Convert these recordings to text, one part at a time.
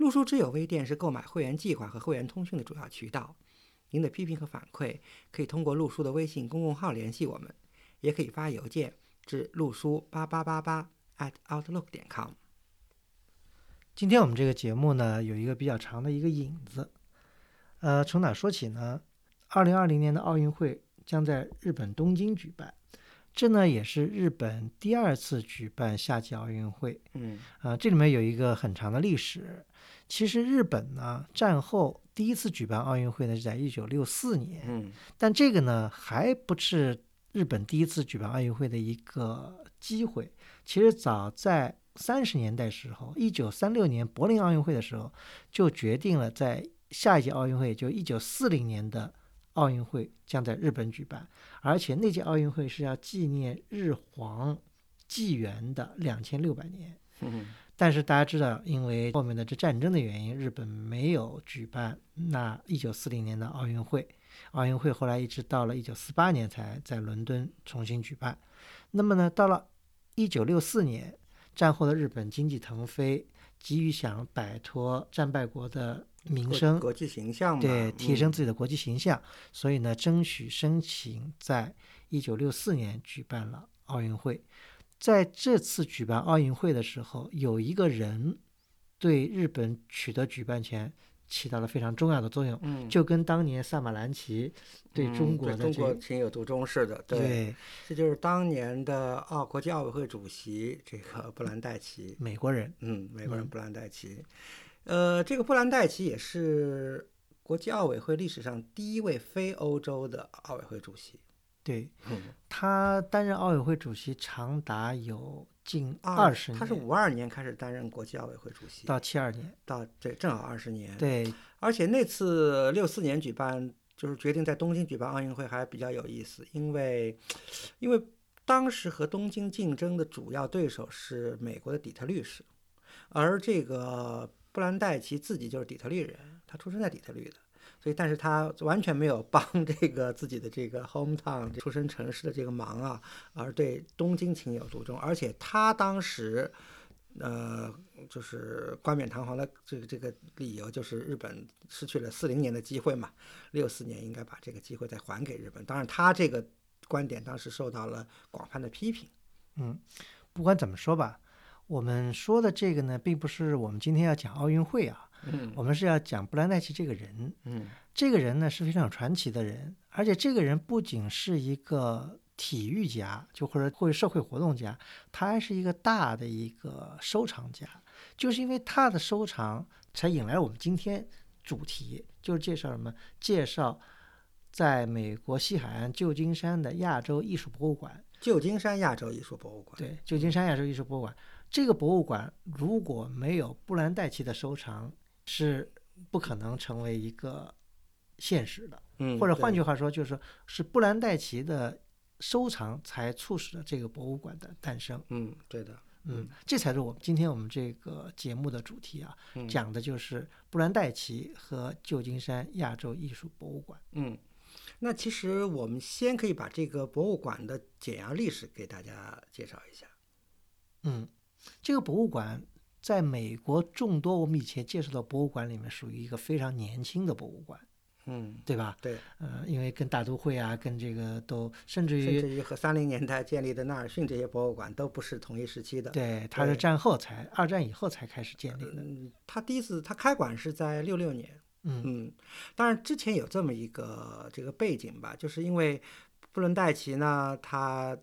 陆书之友微店是购买会员计划和会员通讯的主要渠道。您的批评和反馈可以通过陆书的微信公共号联系我们，也可以发邮件至陆书八八八八 at outlook 点 com。今天我们这个节目呢，有一个比较长的一个引子。呃，从哪说起呢？二零二零年的奥运会将在日本东京举办。这呢也是日本第二次举办夏季奥运会，嗯，啊，这里面有一个很长的历史。其实日本呢战后第一次举办奥运会呢是在一九六四年，嗯，但这个呢还不是日本第一次举办奥运会的一个机会。其实早在三十年代时候，一九三六年柏林奥运会的时候就决定了在下一届奥运会，就一九四零年的。奥运会将在日本举办，而且那届奥运会是要纪念日皇纪元的两千六百年。但是大家知道，因为后面的这战争的原因，日本没有举办那一九四零年的奥运会。奥运会后来一直到了一九四八年才在伦敦重新举办。那么呢，到了一九六四年，战后的日本经济腾飞，急于想摆脱战败国的。名声、国际形象对提升自己的国际形象，所以呢，争取申请在一九六四年举办了奥运会。在这次举办奥运会的时候，有一个人对日本取得举办权起到了非常重要的作用，嗯，就跟当年萨马兰奇对中国的中国情有独钟似的，对，这就是当年的奥国际奥委会主席这个布兰代奇，美国人，嗯，美国人布兰代奇。呃，这个布兰代奇也是国际奥委会历史上第一位非欧洲的奥委会主席。对，嗯，他担任奥委会主席长达有近二十年。他是五二年开始担任国际奥委会主席，到七二年，到对，正好二十年。对，而且那次六四年举办，就是决定在东京举办奥运会，还比较有意思，因为，因为当时和东京竞争的主要对手是美国的底特律市，而这个。布兰代奇自己就是底特律人，他出生在底特律的，所以但是他完全没有帮 这个自己的这个 hometown 出生城市的这个忙啊，而对东京情有独钟。而且他当时，呃，就是冠冕堂皇的这个这个理由，就是日本失去了四零年的机会嘛，六四年应该把这个机会再还给日本。当然，他这个观点当时受到了广泛的批评。嗯，不管怎么说吧。我们说的这个呢，并不是我们今天要讲奥运会啊，嗯，我们是要讲布兰代奇这个人，嗯，这个人呢是非常传奇的人，而且这个人不仅是一个体育家，就或者会社会活动家，他还是一个大的一个收藏家，就是因为他的收藏，才引来我们今天主题，就是介绍什么？介绍在美国西海岸旧金山的亚洲艺术博物馆，旧金山亚洲艺术博物馆，对，旧金山亚洲艺术博物馆。这个博物馆如果没有布兰代奇的收藏，是不可能成为一个现实的。嗯，或者换句话说，就是是布兰代奇的收藏才促使了这个博物馆的诞生。嗯，对的。嗯，这才是我们今天我们这个节目的主题啊，讲的就是布兰代奇和旧金山亚洲艺术博物馆。嗯，那其实我们先可以把这个博物馆的简要历史给大家介绍一下。嗯。这个博物馆在美国众多我们以前介绍的博物馆里面，属于一个非常年轻的博物馆，嗯，对吧？对，呃，因为跟大都会啊，跟这个都甚至于甚至于和三零年代建立的纳尔逊这些博物馆都不是同一时期的。对，它是战后才二战以后才开始建立的。嗯，它第一次它开馆是在六六年。嗯嗯，当然之前有这么一个这个背景吧，就是因为布伦代奇呢，他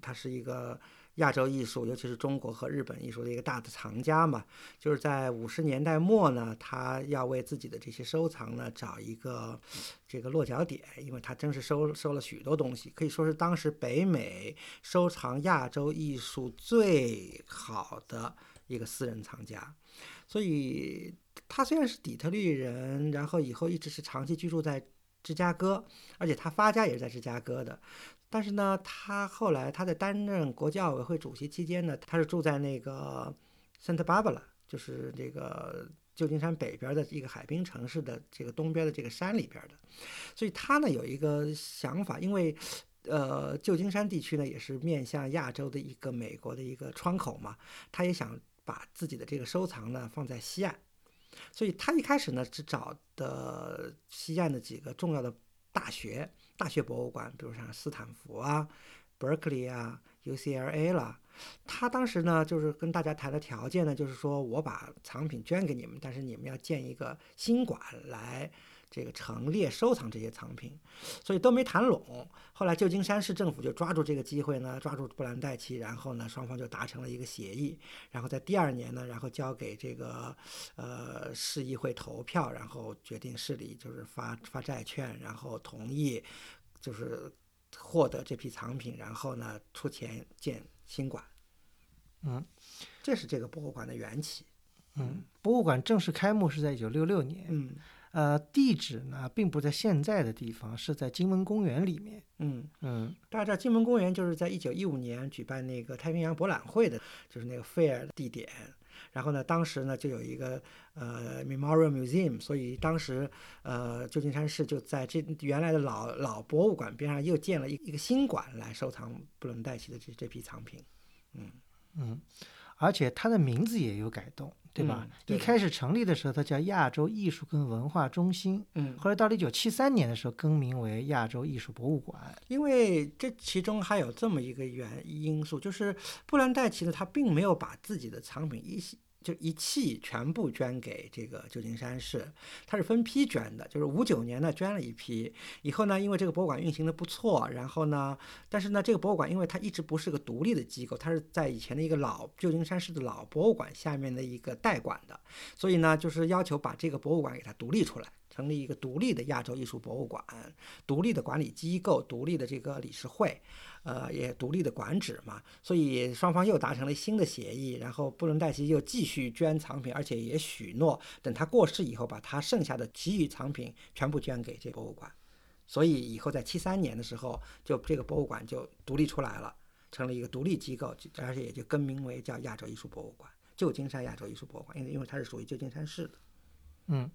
他是一个。亚洲艺术，尤其是中国和日本艺术的一个大的藏家嘛，就是在五十年代末呢，他要为自己的这些收藏呢找一个这个落脚点，因为他真是收收了许多东西，可以说是当时北美收藏亚洲艺术最好的一个私人藏家。所以他虽然是底特律人，然后以后一直是长期居住在芝加哥，而且他发家也是在芝加哥的。但是呢，他后来他在担任国际奥委会主席期间呢，他是住在那个 Santa Barbara，就是这个旧金山北边的一个海滨城市的这个东边的这个山里边的。所以他呢有一个想法，因为呃旧金山地区呢也是面向亚洲的一个美国的一个窗口嘛，他也想把自己的这个收藏呢放在西岸。所以他一开始呢只找的西岸的几个重要的大学。大学博物馆，比如像斯坦福啊、Berkeley 啊、UCLA 啦，他当时呢就是跟大家谈的条件呢，就是说我把藏品捐给你们，但是你们要建一个新馆来。这个陈列收藏这些藏品，所以都没谈拢。后来旧金山市政府就抓住这个机会呢，抓住布兰代奇，然后呢，双方就达成了一个协议。然后在第二年呢，然后交给这个呃市议会投票，然后决定市里就是发发债券，然后同意就是获得这批藏品，然后呢出钱建新馆。嗯，这是这个博物馆的缘起。嗯，博物馆正式开幕是在一九六六年。嗯。呃，地址呢，并不在现在的地方，是在金门公园里面。嗯嗯，大家知道金门公园就是在一九一五年举办那个太平洋博览会的，就是那个 fair 地点。然后呢，当时呢就有一个呃 memorial museum，所以当时呃旧金山市就在这原来的老老博物馆边上又建了一一个新馆来收藏布伦代奇的这这批藏品。嗯嗯，而且它的名字也有改动。对吧？一开始成立的时候，它叫亚洲艺术跟文化中心。嗯，后来到了一九七三年的时候，更名为亚洲艺术博物馆。因为这其中还有这么一个原因素，就是布兰代奇呢，他并没有把自己的藏品一就一气全部捐给这个旧金山市，它是分批捐的，就是五九年呢捐了一批，以后呢因为这个博物馆运行的不错，然后呢，但是呢这个博物馆因为它一直不是个独立的机构，它是在以前的一个老旧金山市的老博物馆下面的一个代管的，所以呢就是要求把这个博物馆给它独立出来。成立一个独立的亚洲艺术博物馆，独立的管理机构，独立的这个理事会，呃，也独立的馆址嘛。所以双方又达成了新的协议，然后布伦代奇又继续捐藏品，而且也许诺等他过世以后，把他剩下的其余藏品全部捐给这博物馆。所以以后在七三年的时候，就这个博物馆就独立出来了，成了一个独立机构，而且也就更名为叫亚洲艺术博物馆，旧金山亚洲艺术博物馆，因为因为它是属于旧金山市的，嗯。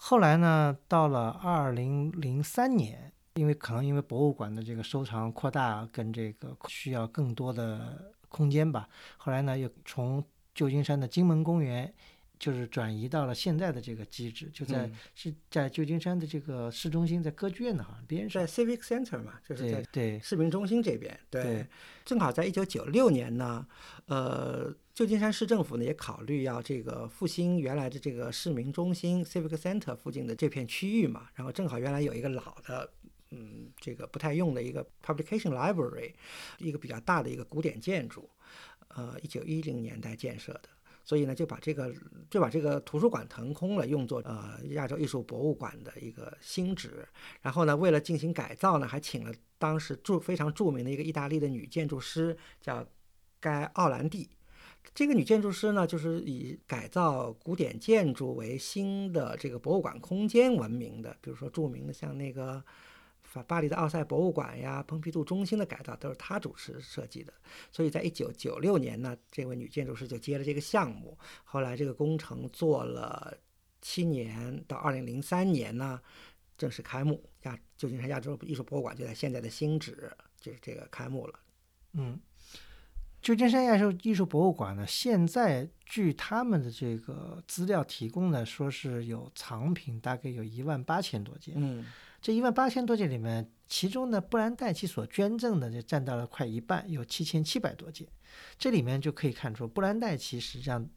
后来呢，到了二零零三年，因为可能因为博物馆的这个收藏扩大，跟这个需要更多的空间吧，后来呢又从旧金山的金门公园。就是转移到了现在的这个机制，就在是在旧金山的这个市中心，在歌剧院的好像边上，在 Civic Center 嘛，就是在对市民中心这边。对，正好在一九九六年呢，呃，旧金山市政府呢也考虑要这个复兴原来的这个市民中心 Civic Center 附近的这片区域嘛，然后正好原来有一个老的，嗯，这个不太用的一个 Publication Library，一个比较大的一个古典建筑，呃，一九一零年代建设的。所以呢，就把这个就把这个图书馆腾空了，用作呃亚洲艺术博物馆的一个新址。然后呢，为了进行改造呢，还请了当时著非常著名的一个意大利的女建筑师，叫该奥兰蒂。这个女建筑师呢，就是以改造古典建筑为新的这个博物馆空间闻名的。比如说著名的像那个。法巴黎的奥赛博物馆呀，蓬皮杜中心的改造都是他主持设计的，所以在一九九六年呢，这位女建筑师就接了这个项目。后来这个工程做了七年，到二零零三年呢正式开幕。亚旧金山亚洲艺术博物馆就在现在的新址，就是这个开幕了。嗯，旧金山亚洲艺术博物馆呢，现在据他们的这个资料提供呢，说是有藏品大概有一万八千多件。嗯。这一万八千多件里面，其中呢，布兰代奇所捐赠的就占到了快一半，有七千七百多件。这里面就可以看出，布兰代奇实际上，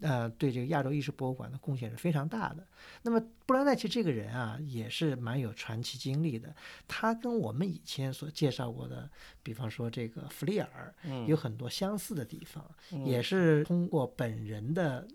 呃，对这个亚洲艺术博物馆的贡献是非常大的。那么，布兰代奇这个人啊，也是蛮有传奇经历的。他跟我们以前所介绍过的，比方说这个弗利尔，有很多相似的地方，也是通过本人的。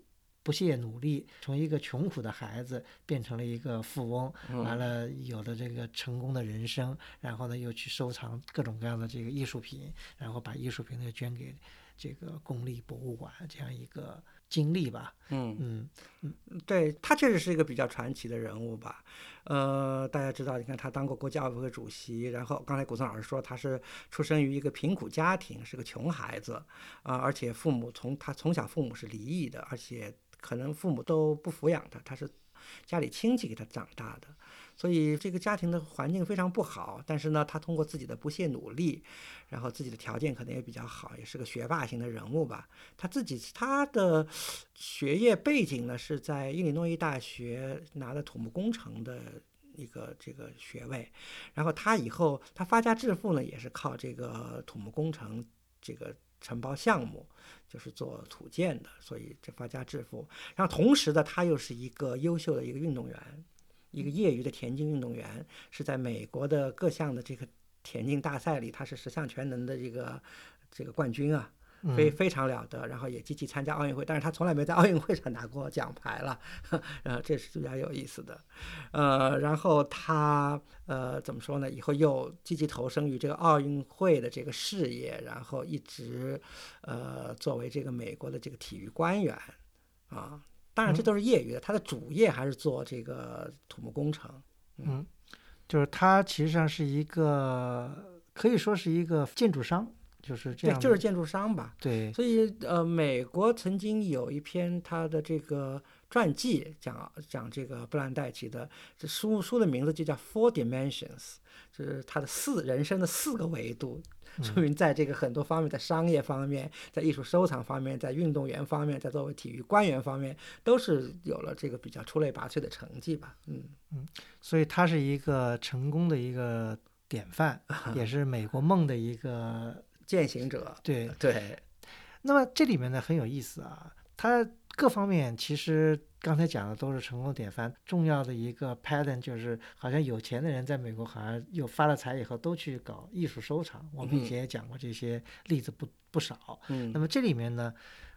不懈努力，从一个穷苦的孩子变成了一个富翁，完了有了这个成功的人生，然后呢又去收藏各种各样的这个艺术品，然后把艺术品呢捐给这个公立博物馆，这样一个经历吧。嗯嗯嗯，对他确实是一个比较传奇的人物吧。呃，大家知道，你看他当过国际奥委会主席，然后刚才古森老师说他是出生于一个贫苦家庭，是个穷孩子啊，而且父母从他从小父母是离异的，而且可能父母都不抚养他，他是家里亲戚给他长大的。所以这个家庭的环境非常不好，但是呢，他通过自己的不懈努力，然后自己的条件可能也比较好，也是个学霸型的人物吧。他自己他的学业背景呢是在伊利诺伊大学拿的土木工程的一个这个学位，然后他以后他发家致富呢也是靠这个土木工程这个承包项目，就是做土建的，所以这发家致富。然后同时呢，他又是一个优秀的一个运动员。一个业余的田径运动员，是在美国的各项的这个田径大赛里，他是十项全能的这个这个冠军啊，非非常了得。然后也积极参加奥运会，但是他从来没在奥运会上拿过奖牌了，呃，这是比较有意思的。呃，然后他呃怎么说呢？以后又积极投身于这个奥运会的这个事业，然后一直呃作为这个美国的这个体育官员啊。当然，这都是业余的。他的主业还是做这个土木工程。嗯，就是他其实上是一个，可以说是一个建筑商，就是这样。对，就是建筑商吧。对。所以，呃，美国曾经有一篇他的这个传记，讲讲这个布兰代奇的。这书书的名字就叫《Four Dimensions》，就是他的四人生的四个维度。说明在这个很多方面，在商业方面，在艺术收藏方面，在运动员方面，在作为体育官员方面，都是有了这个比较出类拔萃的成绩吧。嗯嗯，所以他是一个成功的一个典范，也是美国梦的一个践行者。对对。那么这里面呢很有意思啊，他各方面其实。刚才讲的都是成功典范，重要的一个 pattern 就是好像有钱的人在美国好像又发了财以后都去搞艺术收藏。我们以前也讲过这些例子不不少。嗯。那么这里面呢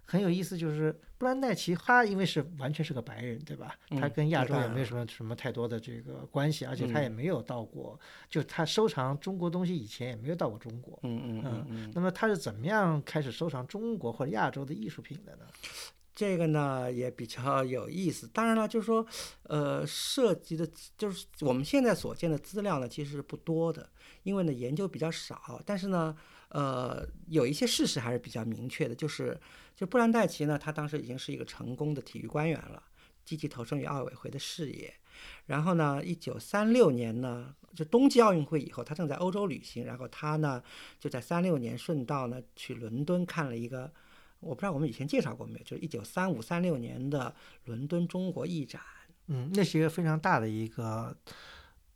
很有意思，就是布兰奈奇他因为是完全是个白人，对吧？他跟亚洲也没有什么什么太多的这个关系，而且他也没有到过，就他收藏中国东西以前也没有到过中国。嗯嗯嗯嗯。那么他是怎么样开始收藏中国或者亚洲的艺术品的呢？这个呢也比较有意思，当然了，就是说，呃，涉及的，就是我们现在所见的资料呢，其实是不多的，因为呢研究比较少。但是呢，呃，有一些事实还是比较明确的，就是，就布兰代奇呢，他当时已经是一个成功的体育官员了，积极投身于奥委会的事业。然后呢，一九三六年呢，就冬季奥运会以后，他正在欧洲旅行，然后他呢就在三六年顺道呢去伦敦看了一个。我不知道我们以前介绍过没有，就是一九三五三六年的伦敦中国艺展，嗯，那是一个非常大的一个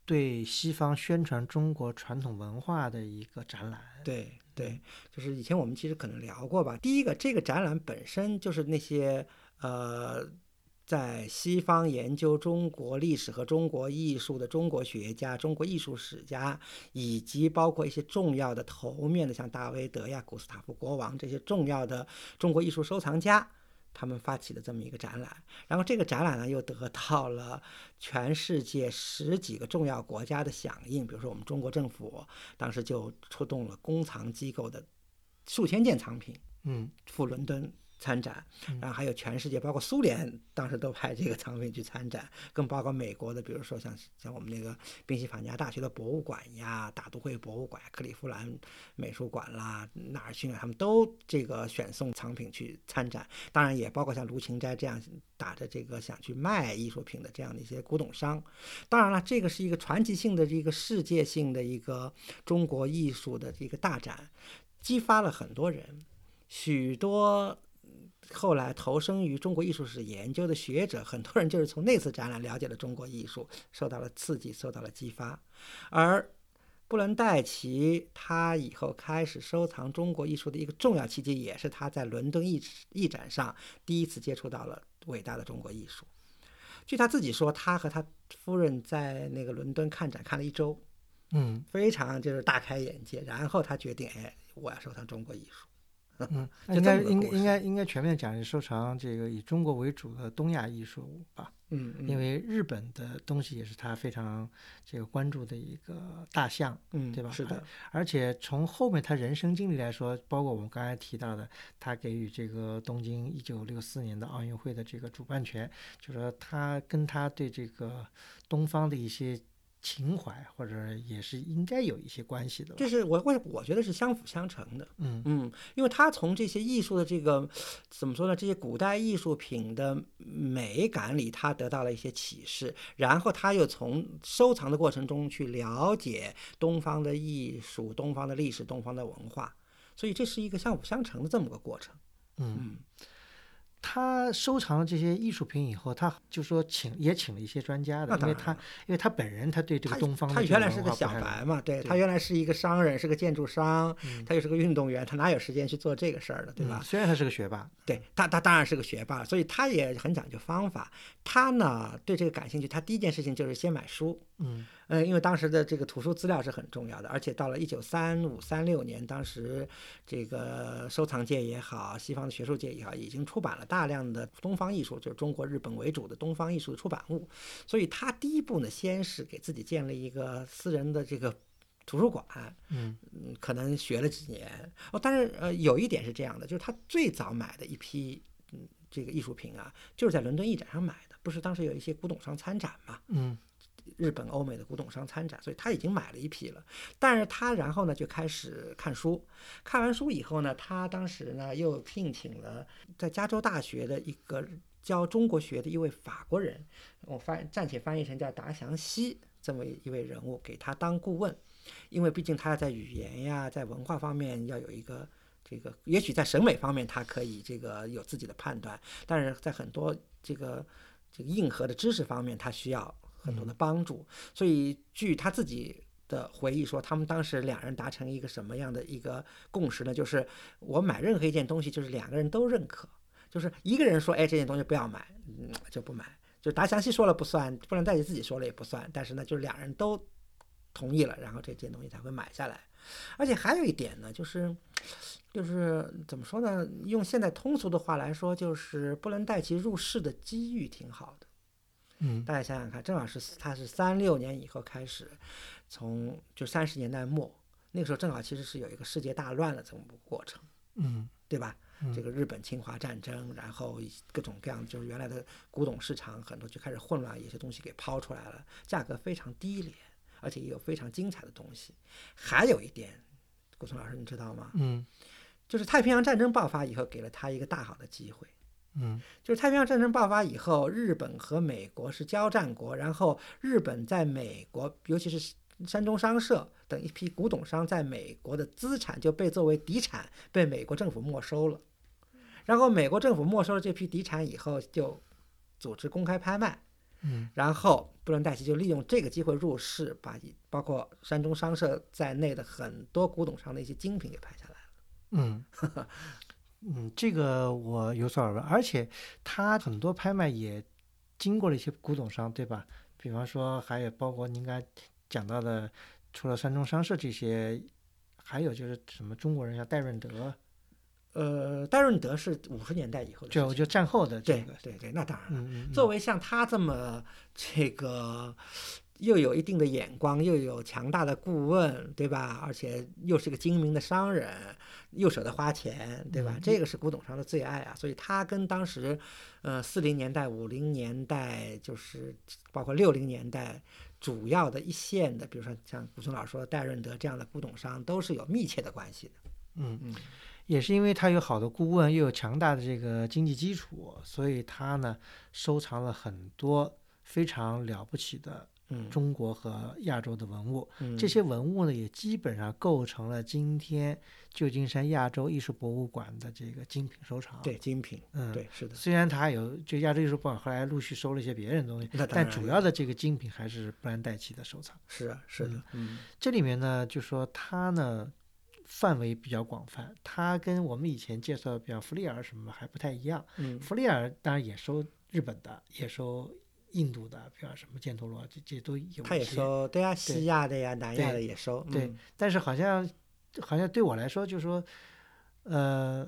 对西方宣传中国传统文化的一个展览。对对，就是以前我们其实可能聊过吧。第一个，这个展览本身就是那些呃。在西方研究中国历史和中国艺术的中国学家、中国艺术史家，以及包括一些重要的头面的，像大卫德呀、古斯塔夫国王这些重要的中国艺术收藏家，他们发起的这么一个展览。然后这个展览呢，又得到了全世界十几个重要国家的响应。比如说，我们中国政府当时就出动了公藏机构的数千件藏品，嗯，赴伦敦。参展，然后还有全世界，包括苏联，当时都派这个 藏品去参展，更包括美国的，比如说像像我们那个宾夕法尼亚大学的博物馆呀、大都会博物馆、克利夫兰美术馆啦、纳尔逊啊，他们都这个选送藏品去参展。当然也包括像卢芹斋这样打着这个想去卖艺术品的这样的一些古董商。当然了，这个是一个传奇性的、这个世界性的一个中国艺术的一个大展，激发了很多人，许多。后来投身于中国艺术史研究的学者，很多人就是从那次展览了解了中国艺术，受到了刺激，受到了激发。而布伦戴奇他以后开始收藏中国艺术的一个重要契机，也是他在伦敦艺艺展上第一次接触到了伟大的中国艺术。据他自己说，他和他夫人在那个伦敦看展看了一周，嗯，非常就是大开眼界。然后他决定，哎，我要收藏中国艺术。嗯，应该应该应该应该全面讲收藏这个以中国为主的东亚艺术吧。嗯嗯，因为日本的东西也是他非常这个关注的一个大项。嗯对吧是的，而且从后面他人生经历来说，包括我们刚才提到的，他给予这个东京一九六四年的奥运会的这个主办权，就说他跟他对这个东方的一些情怀，或者也是应该有一些关系的吧。这是我我我觉得是相辅相成的。嗯嗯，因为他从这些艺术的这个怎么说呢？这些古代艺术品的美感里，他得到了一些启示，然后他又从收藏的过程中去了解东方的艺术、东方的历史、东方的文化，所以这是一个相辅相成的这么个过程。嗯，嗯，他收藏了这些艺术品以后，他就说请也请了一些专家的，因为他因为他本人他对这个东方的他原来是个小白嘛，对对他原来是一个商人，是个建筑商，嗯他又是个运动员，他哪有时间去做这个事儿的，对吧嗯？虽然他是个学霸，对他，他当然是个学霸，所以他也很讲究方法。他呢对这个感兴趣，他第一件事情就是先买书。嗯呃，因为当时的这个图书资料是很重要的，而且到了一九三五、三六年，当时这个收藏界也好，西方的学术界也好，已经出版了大量的东方艺术，就是中国、日本为主的东方艺术的出版物。所以他第一步呢，先是给自己建了一个私人的这个图书馆，嗯嗯，可能学了几年哦。但是呃，有一点是这样的，就是他最早买的一批嗯这个艺术品啊，就是在伦敦艺展上买的，不是当时有一些古董商参展嘛，嗯日本、欧美的古董商参展，所以他已经买了一批了。但是他然后呢就开始看书，看完书以后呢，他当时呢又聘请了在加州大学的一个教中国学的一位法国人，我翻暂且翻译成叫达祥西这么一位人物，给他当顾问，因为毕竟他在语言呀，在文化方面要有一个。这个也许在审美方面，他可以这个有自己的判断，但是在很多这个这个硬核的知识方面，他需要很多的帮助。所以据他自己的回忆说，他们当时两人达成一个什么样的一个共识呢？就是我买任何一件东西，就是两个人都认可，就是一个人说，哎，这件东西不要买，嗯，就不买。就达祥西说了不算，不能代替自己说了也不算。但是呢，就是两人都同意了，然后这件东西才会买下来。而且还有一点呢，就是就是怎么说呢？用现在通俗的话来说，就是布伦代奇入市的机遇挺好的。嗯大家想想看，正好是他是三六年以后开始，从就三十年代末那个时候，正好其实是有一个世界大乱的这么个过程，嗯对吧？嗯这个日本侵华战争，然后各种各样就是原来的古董市场很多就开始混乱，有些东西给抛出来了，价格非常低廉，而且也有非常精彩的东西。还有一点，顾松老师你知道吗？嗯就是太平洋战争爆发以后，给了他一个大好的机会。嗯就是太平洋战争爆发以后，日本和美国是交战国，然后日本在美国，尤其是山中商社等一批古董商在美国的资产就被作为敌产被美国政府没收了。然后美国政府没收了这批敌产以后，就组织公开拍卖，嗯然后布伦戴奇就利用这个机会入市，把包括山中商社在内的很多古董商的一些精品给拍下来了。嗯 嗯，这个我有所耳闻，而且他很多拍卖也经过了一些古董商，对吧？比方说，还有包括您刚才讲到的，除了三中商社这些，还有就是什么中国人像戴润德，呃，戴润德是五十年代以后就情，就战后的这对个，对对，那当然了。嗯嗯，作为像他这么这个又有一定的眼光，又有强大的顾问，对吧？而且又是个精明的商人，又舍得花钱，对吧？嗯这个是古董商的最爱啊。所以他跟当时，呃，四零年代、五零年代，就是包括六零年代。主要的一线的，比如说像古村老师说的戴润德这样的古董商，都是有密切的关系的。嗯嗯也是因为他有好的顾问，又有强大的这个经济基础，所以他呢收藏了很多非常了不起的嗯，中国和亚洲的文物。嗯这些文物呢，也基本上构成了今天旧金山亚洲艺术博物馆的这个精品收藏。，对精品，嗯，。对是的，虽然它有，就亚洲艺术博物馆后来陆续收了一些别人的东西，但主要的这个精品还是布兰代奇的收藏。是啊是的，嗯这里面呢，就说它呢范围比较广泛，它跟我们以前介绍的，比方弗利尔什么还不太一样。嗯弗利尔当然也收日本的，也收印度的，比方什么犍陀罗，这这都有。他也收，对呀，西亚的呀，南亚的也收，对嗯但是好像好像对我来说，就是说，呃，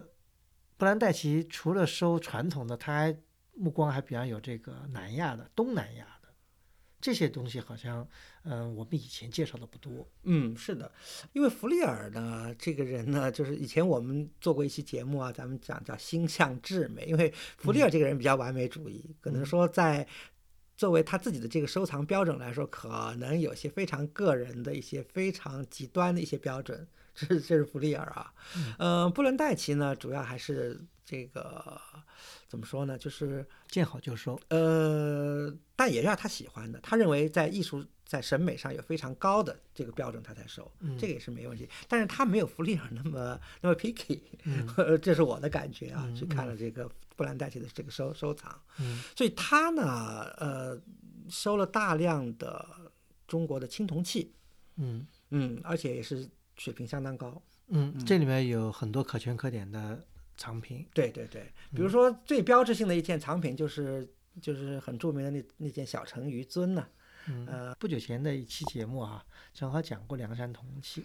布兰代奇除了收传统的，他还目光还比较有这个南亚的、东南亚的这些东西，好像嗯、我们以前介绍的不多。嗯，是的，因为弗利尔呢，这个人呢，就是以前我们做过一期节目啊，咱们讲叫星象至美，因为弗利尔这个人比较完美主义，可能说在作为他自己的这个收藏标准来说，可能有些非常个人的一些非常极端的一些标准，这是这是弗利尔啊，嗯、布伦代奇呢，主要还是这个怎么说呢，就是见好就收。呃，但也让他喜欢的，他认为在艺术在审美上有非常高的这个标准，他才收，这个也是没问题。但是他没有弗利尔那么那么 picky，、这是我的感觉啊。去看了这个布兰代替的这个收收藏，嗯所以他呢，呃，收了大量的中国的青铜器，嗯嗯，而且也是水平相当高。嗯，这里面有很多可圈可点的藏品。对对对，比如说最标志性的一件藏品就是就是很著名的那那件小城余尊呢、嗯，不久前的一期节目啊，正好讲过梁山铜器。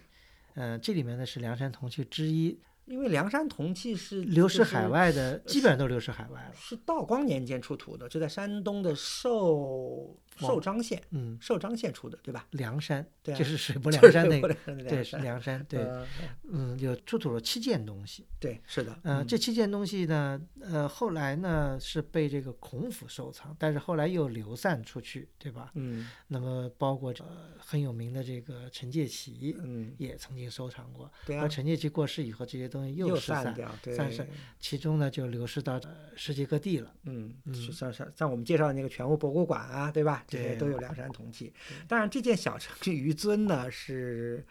呃，这里面呢是梁山铜器之一，因为梁山铜器是流失海外的，基本上都流失海外了。是道光年间出土的，就在山东的寿寿张县，嗯，寿张县出的，对吧？梁山，对啊就是水泊梁山那个，对，是梁山，对，呃嗯，有出土了七件东西。对，是的，呃，嗯。这七件东西呢，呃，后来呢是被这个孔府收藏，但是后来又流散出去，对吧？嗯。那么包括呃很有名的这个陈介奇嗯，也曾经收藏过，对啊。而，陈介奇过世以后，这些东西又失散，掉，对，散失其中呢就流失到呃世界各地了。嗯，嗯。是像像像我们介绍的那个全屋博物馆啊，对吧？这些对都有梁山铜器。当然，这件小城余尊呢是。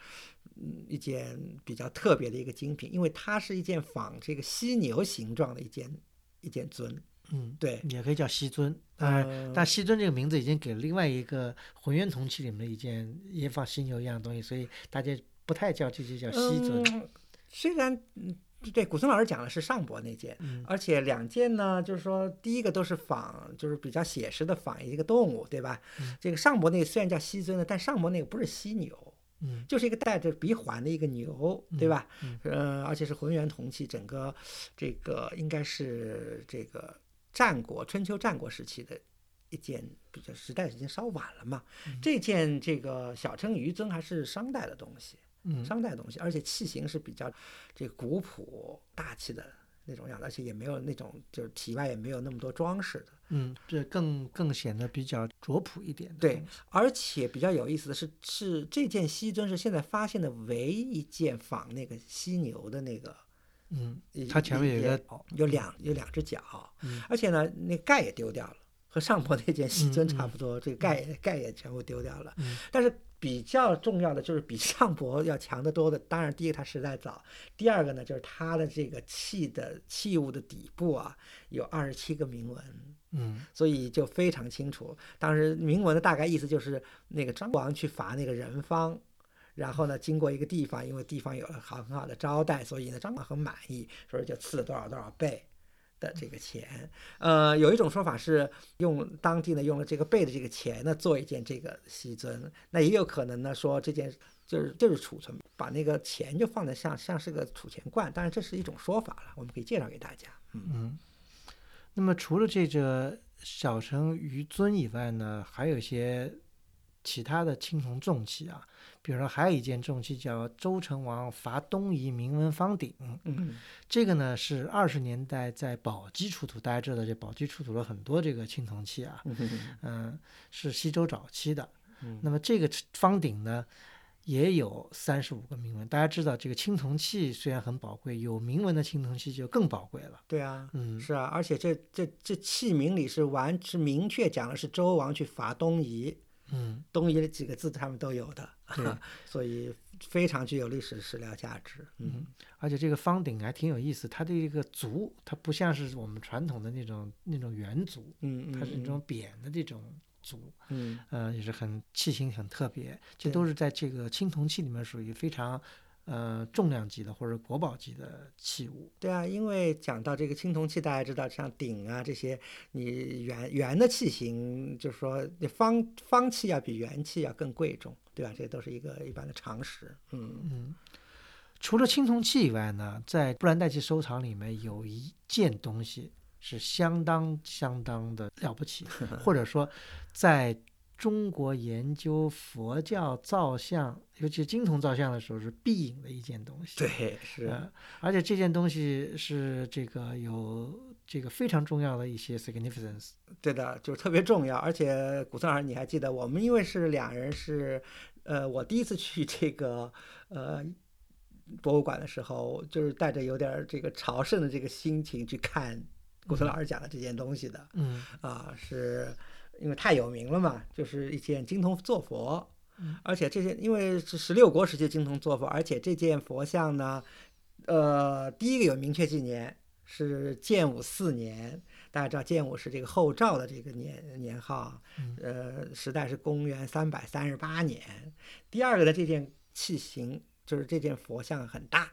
嗯，一件比较特别的一个精品，因为它是一件仿这个犀牛形状的一件一件尊，嗯，对，也可以叫西尊，当然，呃但西尊这个名字已经给了另外一个浑元铜器里面的一件也仿犀牛一样的东西，所以大家不太叫这些叫西尊。嗯、虽然嗯，对古森老师讲的是上博那件，嗯而且两件呢，就是说第一个都是仿，就是比较写实的仿一个动物，对吧？嗯这个上博那个虽然叫西尊的，但上博那个不是犀牛。嗯就是一个带着鼻环的一个牛，对吧？嗯呃，而且是浑圆铜器，整个这个应该是这个战国春秋战国时期的一件，比较时代已经稍晚了嘛。嗯这件这个小称鱼尊还是商代的东西，嗯商代的东西，而且器型是比较这个古朴大气的那种样子，而且也没有那种就是体外也没有那么多装饰的。嗯，这更更显得比较拙朴一点对。而且比较有意思的是，是这件西尊是现在发现的唯一一件仿那个犀牛的那个嗯，它前面有一个有两有两只脚，嗯而且呢，那盖也丢掉了，和上坡那件西尊差不多，这个盖也盖也全部丢掉了。嗯但是比较重要的就是比上博要强得多的，当然第一个它时代早，第二个呢就是它的这个器的器物的底部啊有二十七个铭文。嗯所以就非常清楚。当时铭文的大概意思就是，那个张王去伐那个人方，然后呢，经过一个地方，因为地方有了好很好的招待，所以呢，张王很满意，所以就赐了多少多少倍。的这个钱，呃，有一种说法是用当地呢用了这个贝的这个钱呢做一件这个西尊，那也有可能呢说这件就是就是储存，把那个钱就放在像像是个储钱罐，当然这是一种说法了，我们可以介绍给大家。嗯嗯。那么除了这个小城余尊以外呢，还有一些其他的青铜重器啊，比如说还有一件重器叫周成王伐东夷铭文方鼎，嗯这个呢是二十年代在宝鸡出土，大家知道这宝鸡出土了很多这个青铜器啊，嗯嗯，是西周早期的。嗯那么这个方鼎呢，也有三十五个铭文。大家知道，这个青铜器虽然很宝贵，有铭文的青铜器就更宝贵了。对啊，嗯是啊，而且这这这器名里是完是明确讲的是周王去伐东夷，嗯，东夷的几个字他们都有的，对 所以非常具有历史史料价值。嗯而且这个方鼎还挺有意思，它的一个足，它不像是我们传统的那种那种圆足，嗯，它是那种扁的这种足，嗯呃，也是很器型很特别。这都是在这个青铜器里面属于非常呃重量级的或者国宝级的器物。对啊，因为讲到这个青铜器，大家知道像鼎啊这些，你圆圆的器型，就是说你方方器要比圆器要更贵重，对吧？这都是一个一般的常识。嗯嗯，除了青铜器以外呢，在布兰代奇收藏里面有一件东西是相当相当的了不起，或者说，在中国研究佛教造像，尤其金铜造像的时候，是必引的一件东西。对，是，呃，而且这件东西是这个有这个非常重要的一些 significance。对的，就是特别重要。而且古森老师，你还记得我们因为是两人是，呃，我第一次去这个呃博物馆的时候，就是带着有点儿这个朝圣的这个心情去看古森老师讲的这件东西的。嗯啊，是因为太有名了嘛，就是一件金铜坐佛，嗯而且这件因为是十六国时期金铜坐佛，而且这件佛像呢，呃，第一个有明确纪年是建武四年，大家知道建武是这个后赵的这个年年号，嗯呃，时代是公元三百三十八年。第二个呢这件器型就是这件佛像很大。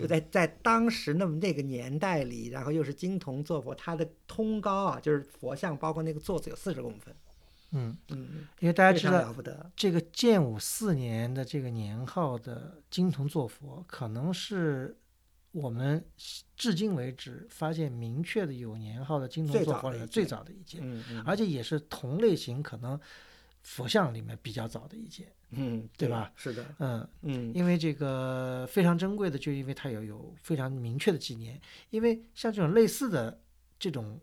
就在在当时那么那个年代里，然后又是金铜坐佛，它的通高啊，就是佛像包括那个座子有四十公分，嗯，嗯，因为大家知道这个建武四年的这个年号的金铜坐佛，可能是我们至今为止发现明确的有年号的金铜坐佛里面最早的一件早的一件，嗯嗯，而且也是同类型可能佛像里面比较早的一件。嗯，对吧？是的，嗯，嗯，因为这个非常珍贵的，就因为它有有非常明确的纪念。因为像这种类似的这种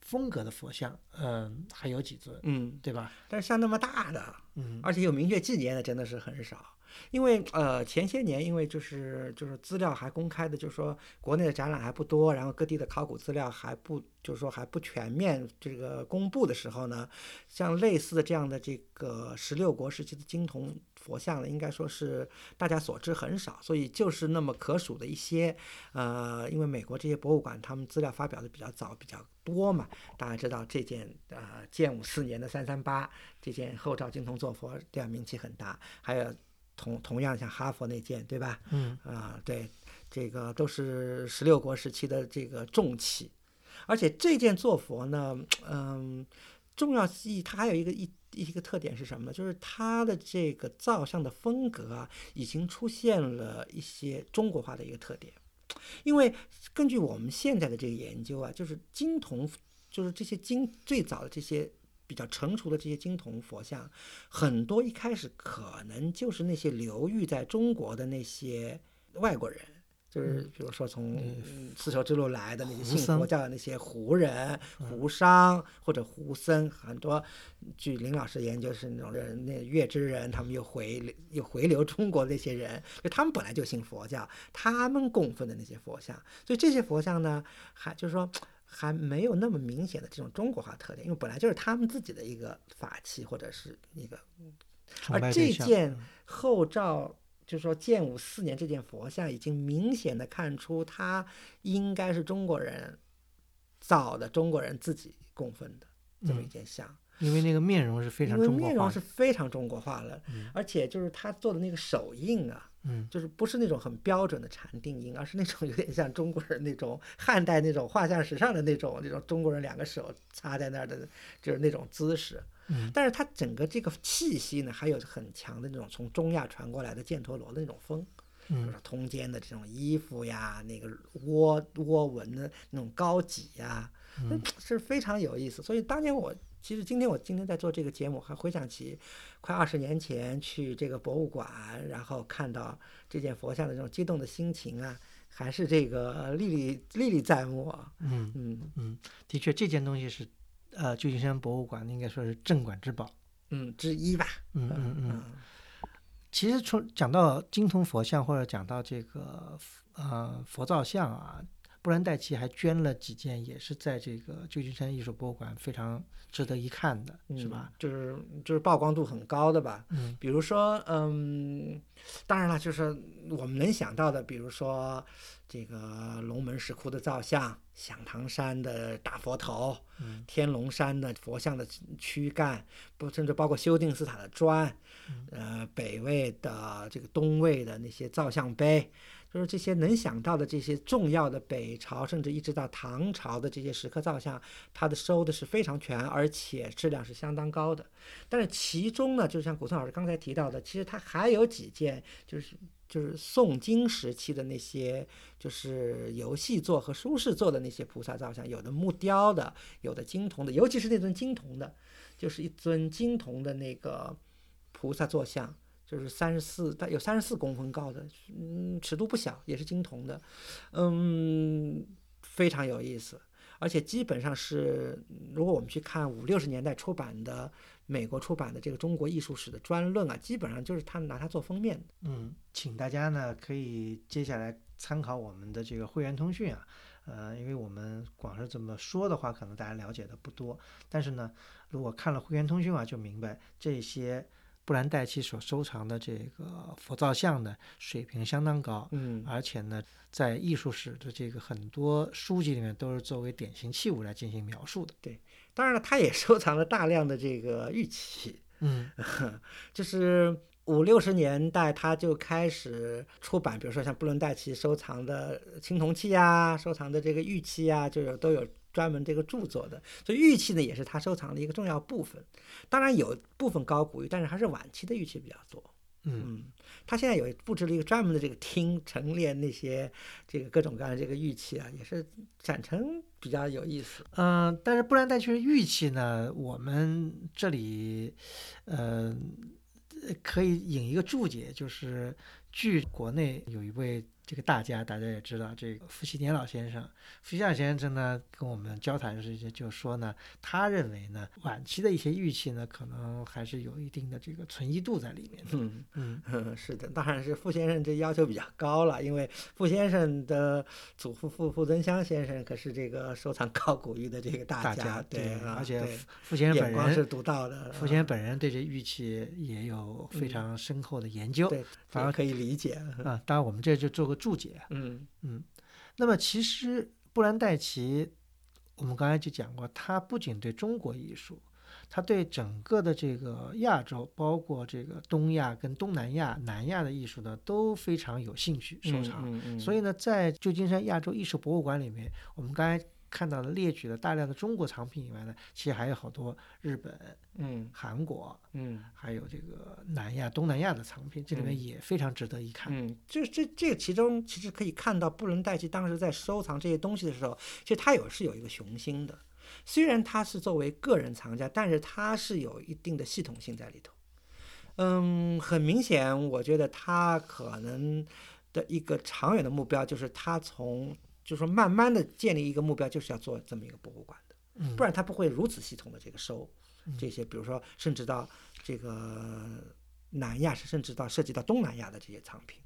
风格的佛像，嗯，还有几尊，嗯，对吧？但是像那么大的，嗯而且有明确纪念的真的是很少。因为呃前些年因为就是就是资料还公开的，就是说国内的展览还不多，然后各地的考古资料还不就是说还不全面这个公布的时候呢，像类似的这样的这个十六国时期的金铜佛像呢，应该说是大家所知很少，所以就是那么可数的一些。呃，因为美国这些博物馆他们资料发表的比较早比较多嘛，大家知道这件呃建武四年的三三八这件后赵金铜坐佛，这样名气很大，还有。同同样像哈佛那件，对吧？嗯啊、对，这个都是十六国时期的这个重器，而且这件坐佛呢，嗯，重要意义它还有一个一一个特点是什么呢？就是它的这个造像的风格啊，已经出现了一些中国化的一个特点，因为根据我们现在的这个研究啊，就是金铜，就是这些金最早的这些。比较成熟的这些金铜佛像，很多一开始可能就是那些流寓在中国的那些外国人，就是比如说从嗯丝绸之路来的那些信佛教的那些胡人、胡商或者胡僧，很多据林老师研究是那种人，那月支人，他们又回又回流中国的那些人，就他们本来就信佛教，他们供奉的那些佛像，所以这些佛像呢，还就是说。还没有那么明显的这种中国化特点，因为本来就是他们自己的一个法器或者是一个，而这件后赵就是说建武四年这件佛像，已经明显的看出它应该是中国人造的，中国人自己供奉的这么一件像。因为那个面容是非常中国化的面容是，非常中国化了，嗯。而且就是他做的那个手印啊，嗯。就是不是那种很标准的禅定印，而是那种有点像中国人那种汉代那种画像石上的那种那种中国人两个手插在那儿的，就是那种姿势。嗯。但是它整个这个气息呢，还有很强的那种从中亚传过来的犍陀罗的那种风，比如嗯通肩的这种衣服呀，那个窝窝纹的那种高脊呀，嗯。是非常有意思。所以当年我其实今天我今天在做这个节目，还回想起快二十年前去这个博物馆，然后看到这件佛像的这种激动的心情啊，还是这个历历历历在目啊。嗯嗯嗯，的确，这件东西是呃旧金山博物馆应该说是镇馆之宝。嗯，之一吧。嗯嗯嗯。嗯其实从讲到金铜佛像或者讲到这个呃佛造像啊，布兰代奇还捐了几件，也是在这个旧金山艺术博物馆非常值得一看的，是吧？？嗯就是就是曝光度很高的吧。嗯比如说，嗯，当然了，就是我们能想到的，比如说这个龙门石窟的造像、响堂山的大佛头、嗯天龙山的佛像的躯干，不甚至包括修定斯塔的砖，呃，北魏的这个东魏的那些造像碑。就是这些能想到的这些重要的北朝，甚至一直到唐朝的这些石刻造像，它的收的是非常全，而且质量是相当高的。但是其中呢，就像古村老师刚才提到的，其实它还有几件就是就是宋金时期的那些，就是游戏作和舒适做的那些菩萨造像，有的木雕的，有的金铜的，尤其是那尊金铜的，就是一尊金铜的那个菩萨坐像，就是三十四，大有三十四公分高的，嗯，尺度不小，也是金铜的，嗯，非常有意思。而且基本上是，如果我们去看五六十年代出版的美国出版的这个中国艺术史的专论啊，基本上就是他拿它做封面。嗯，请大家呢可以接下来参考我们的这个会员通讯啊，呃，因为我们光是这么说的话，可能大家了解的不多。但是呢，如果看了会员通讯啊，就明白这些。布兰代奇所收藏的这个佛造像的水平相当高，嗯，而且呢，在艺术史的这个很多书籍里面都是作为典型器物来进行描述的。对，当然了，他也收藏了大量的这个玉器，嗯，就是五六十年代他就开始出版，比如说像布伦代奇收藏的青铜器呀，收藏的这个玉器呀，就有都有。专门这个著作的，所以玉器呢也是他收藏的一个重要部分。当然有部分高古玉，但是还是晚期的玉器比较多。嗯，他现在有布置了一个专门的这个厅，陈列那些这个各种各样的这个玉器啊，也是展陈比较有意思。嗯，但是布兰代奇的玉器呢，我们这里呃可以引一个注解，就是据国内有一位。这个大家大家也知道，这个傅熹年老先生，傅熹先生呢跟我们交谈时就说呢，他认为呢，晚期的一些玉器呢，可能还是有一定的这个存疑度在里面的。嗯嗯，是的，当然是傅先生这要求比较高了，因为傅先生的祖父傅傅增湘先生可是这个收藏高古玉的这个大家，对，而且傅先生本人是独到的，傅先生本人对这玉器也有非常深厚的研究，对，反而可以理解啊。当然，我们这就做个。注解，嗯嗯，那么其实布兰代奇，我们刚才就讲过，他不仅对中国艺术，他对整个的这个亚洲，包括这个东亚跟东南亚、南亚的艺术呢，都非常有兴趣收藏。所以呢，在旧金山亚洲艺术博物馆里面，我们刚才。看到了列举了大量的中国藏品以外呢，其实还有好多日本、嗯、韩国、嗯，还有这个南亚、东南亚的藏品，这里面也非常值得一看。嗯，这这这个其中其实可以看到布伦代奇当时在收藏这些东西的时候，其实他有是有一个雄心的。虽然他是作为个人藏家，但是他是有一定的系统性在里头。嗯，很明显，我觉得他可能的一个长远的目标就是他从。就是说，慢慢的建立一个目标，就是要做这么一个博物馆的，不然他不会如此系统的这个收这些，比如说，甚至到这个南亚，甚至到涉及到东南亚的这些藏品。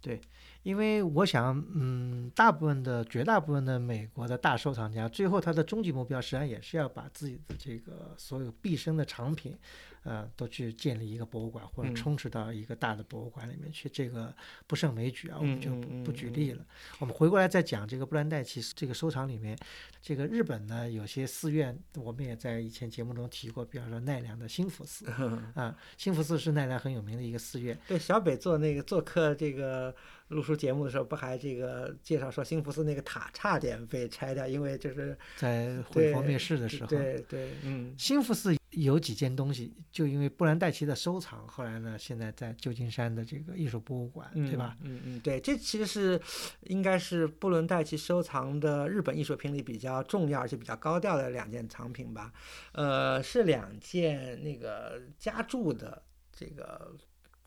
对，因为我想，嗯，大部分的、绝大部分的美国的大收藏家，最后他的终极目标，实际上也是要把自己的这个所有毕生的藏品。呃，都去建立一个博物馆，或者充斥到一个大的博物馆里面去，这个不胜枚举啊，我们就不举例了。我们回过来再讲这个布兰代奇这个收藏里面，这个日本呢有些寺院，我们也在以前节目中提过，比方说奈良的兴福寺 啊，兴福寺是奈良很有名的一个寺院。对，小北做那个做客这个录书节目的时候，不还这个介绍说兴福寺那个塔差点被拆掉，因为就是在毁佛灭世的时候。对对，嗯，兴福寺。有几件东西，就因为布兰代奇的收藏，后来呢，现在在旧金山的这个艺术博物馆，对吧？嗯嗯，对，这其实是应该是布伦代奇收藏的日本艺术品里比较重要而且比较高调的两件藏品吧。呃，是两件那个家铸的这个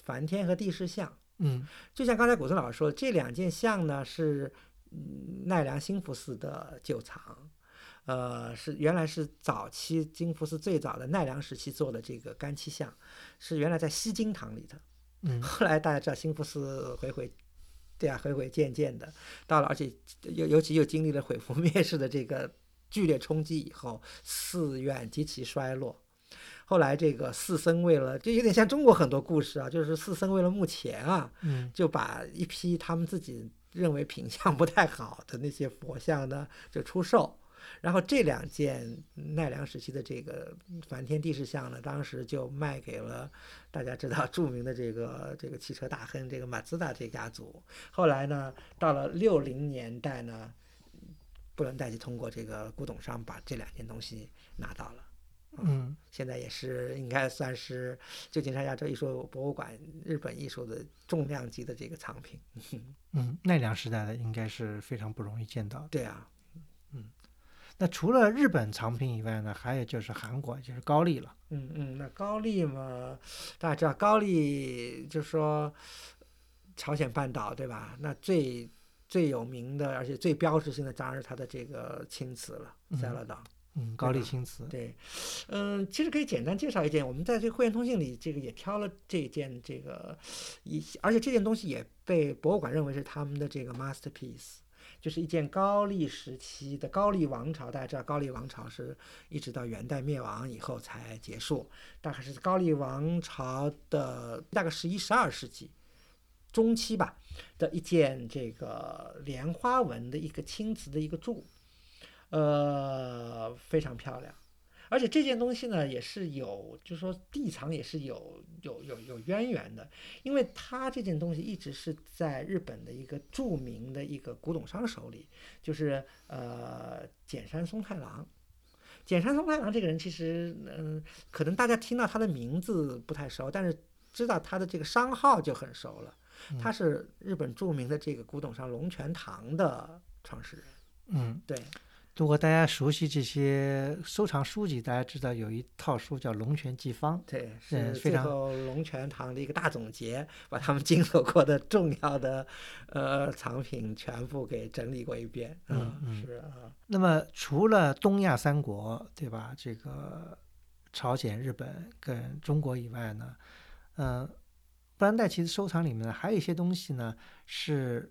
梵天和地势像。嗯，就像刚才古森老师说，这两件像呢是奈良兴福寺的旧藏。呃，是原来是早期金福寺最早的奈良时期做的这个干漆像，是原来在西京堂里的。嗯，后来大家知道兴福寺毁毁，对啊，毁毁渐渐的，到了而且尤尤其又经历了毁佛灭世的这个剧烈冲击以后，寺院极其衰落。后来这个四僧为了，就有点像中国很多故事啊，就是四僧为了募钱啊，嗯，就把一批他们自己认为品相不太好的那些佛像呢，就出售。然后这两件奈良时期的这个梵天帝释像呢，当时就卖给了大家知道著名的这个这个汽车大亨这个马自达这家族。后来呢，到了六零年代呢，布伦代奇通过这个古董商把这两件东西拿到了。嗯，现在也是应该算是旧金山亚洲艺术博物馆日本艺术的重量级的这个藏品。嗯，奈良时代的应该是非常不容易见到的。对啊，嗯那除了日本藏品以外呢，还有就是韩国，就是高丽了。嗯嗯，那高丽嘛，大家知道高丽就是说朝鲜半岛对吧？那最最有名的，而且最标志性的，当然是它的这个青瓷了，塞勒岛。嗯，高丽青瓷。对，嗯，其实可以简单介绍一件，我们在这个会员通信里，这个也挑了这件这个一，而且这件东西也被博物馆认为是他们的这个 masterpiece，就是一件高丽时期的高丽王朝。大家知道，高丽王朝是一直到元代灭亡以后才结束，大概是高丽王朝的大概十一、十二世纪中期吧的一件这个莲花纹的一个青瓷的一个柱。呃，非常漂亮。而且这件东西呢，也是有，就是说地藏也是有有有有渊源的，因为它这件东西一直是在日本的一个著名的一个古董商手里，就是呃简山松太郎。简山松太郎这个人其实，嗯、可能大家听到他的名字不太熟，但是知道他的这个商号就很熟了。他是日本著名的这个古董商龙泉堂的创始人。嗯，对，如果大家熟悉这些收藏书籍，大家知道有一套书叫《龙泉记方》。对，是非常是最后龙泉堂的一个大总结，把他们经手过的重要的呃藏品全部给整理过一遍。嗯嗯是啊，那么除了东亚三国，对吧？这个朝鲜、日本跟中国以外呢，嗯、布兰代奇的收藏里面呢，还有一些东西呢是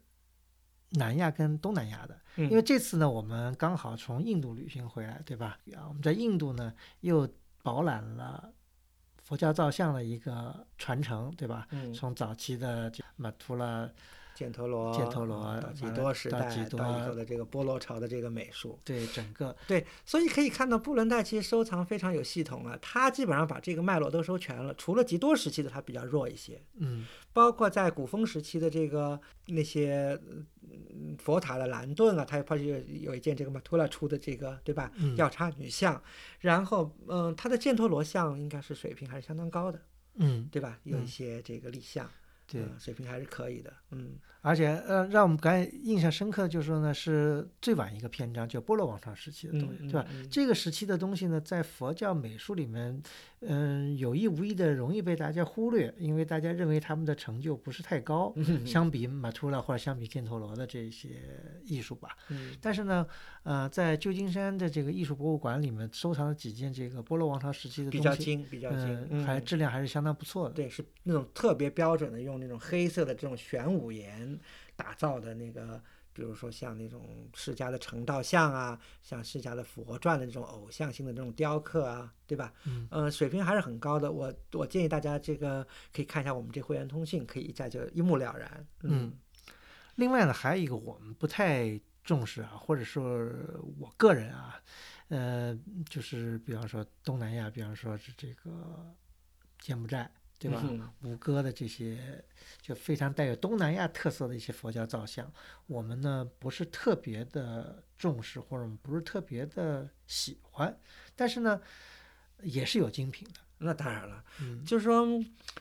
南亚跟东南亚的。因因为这次呢，我们刚好从印度旅行回来，对吧？啊，我们在印度呢又饱览了佛教造像的一个传承，对吧？嗯，从早期的这马图拉，犍陀罗、犍陀罗啊到几多时代，到以后的这个波罗朝的这个美术，对整个。对，所以可以看到布伦代其实收藏非常有系统啊，他基本上把这个脉络都收全了，除了极多时期的他比较弱一些，嗯。包括在古风时期的这个那些嗯佛塔的蓝盾啊，它它有有一件这个马图拉出的这个对吧？嗯？药叉女像，然后嗯，他的犍陀罗像应该是水平还是相当高的，嗯，对吧？有一嗯些这个立像，对。水平还是可以的，嗯而且呃，让我们感印象深刻的就是说呢，是最晚一个篇章，就波罗王朝时期的东西，嗯对吧？嗯这个时期的东西呢，在佛教美术里面，嗯、有意无意的容易被大家忽略，因为大家认为他们的成就不是太高，嗯相比马图拉或者相比犍陀罗的这些艺术吧。嗯但是呢，呃，在旧金山的这个艺术博物馆里面收藏了几件这个波罗王朝时期的比东西，较精，比较精，嗯，还嗯质量还是相当不错的。对，是那种特别标准的，用那种黑色的这种玄武岩打造的那个，比如说像那种释迦的成道像啊，像释迦的佛传的这种偶像性的这种雕刻啊，对吧？嗯，呃，水平还是很高的。我我建议大家这个可以看一下我们这会员通信，可以一下就一目了然。嗯另外呢，还有一个我们不太重视啊，或者说我个人啊，呃，就是比方说东南亚，比方说是这个柬埔寨，对吧？嗯吴哥的这些就非常带有东南亚特色的一些佛教造像，我们呢不是特别的重视，或者我们不是特别的喜欢，但是呢，也是有精品的。那当然了，嗯就是说，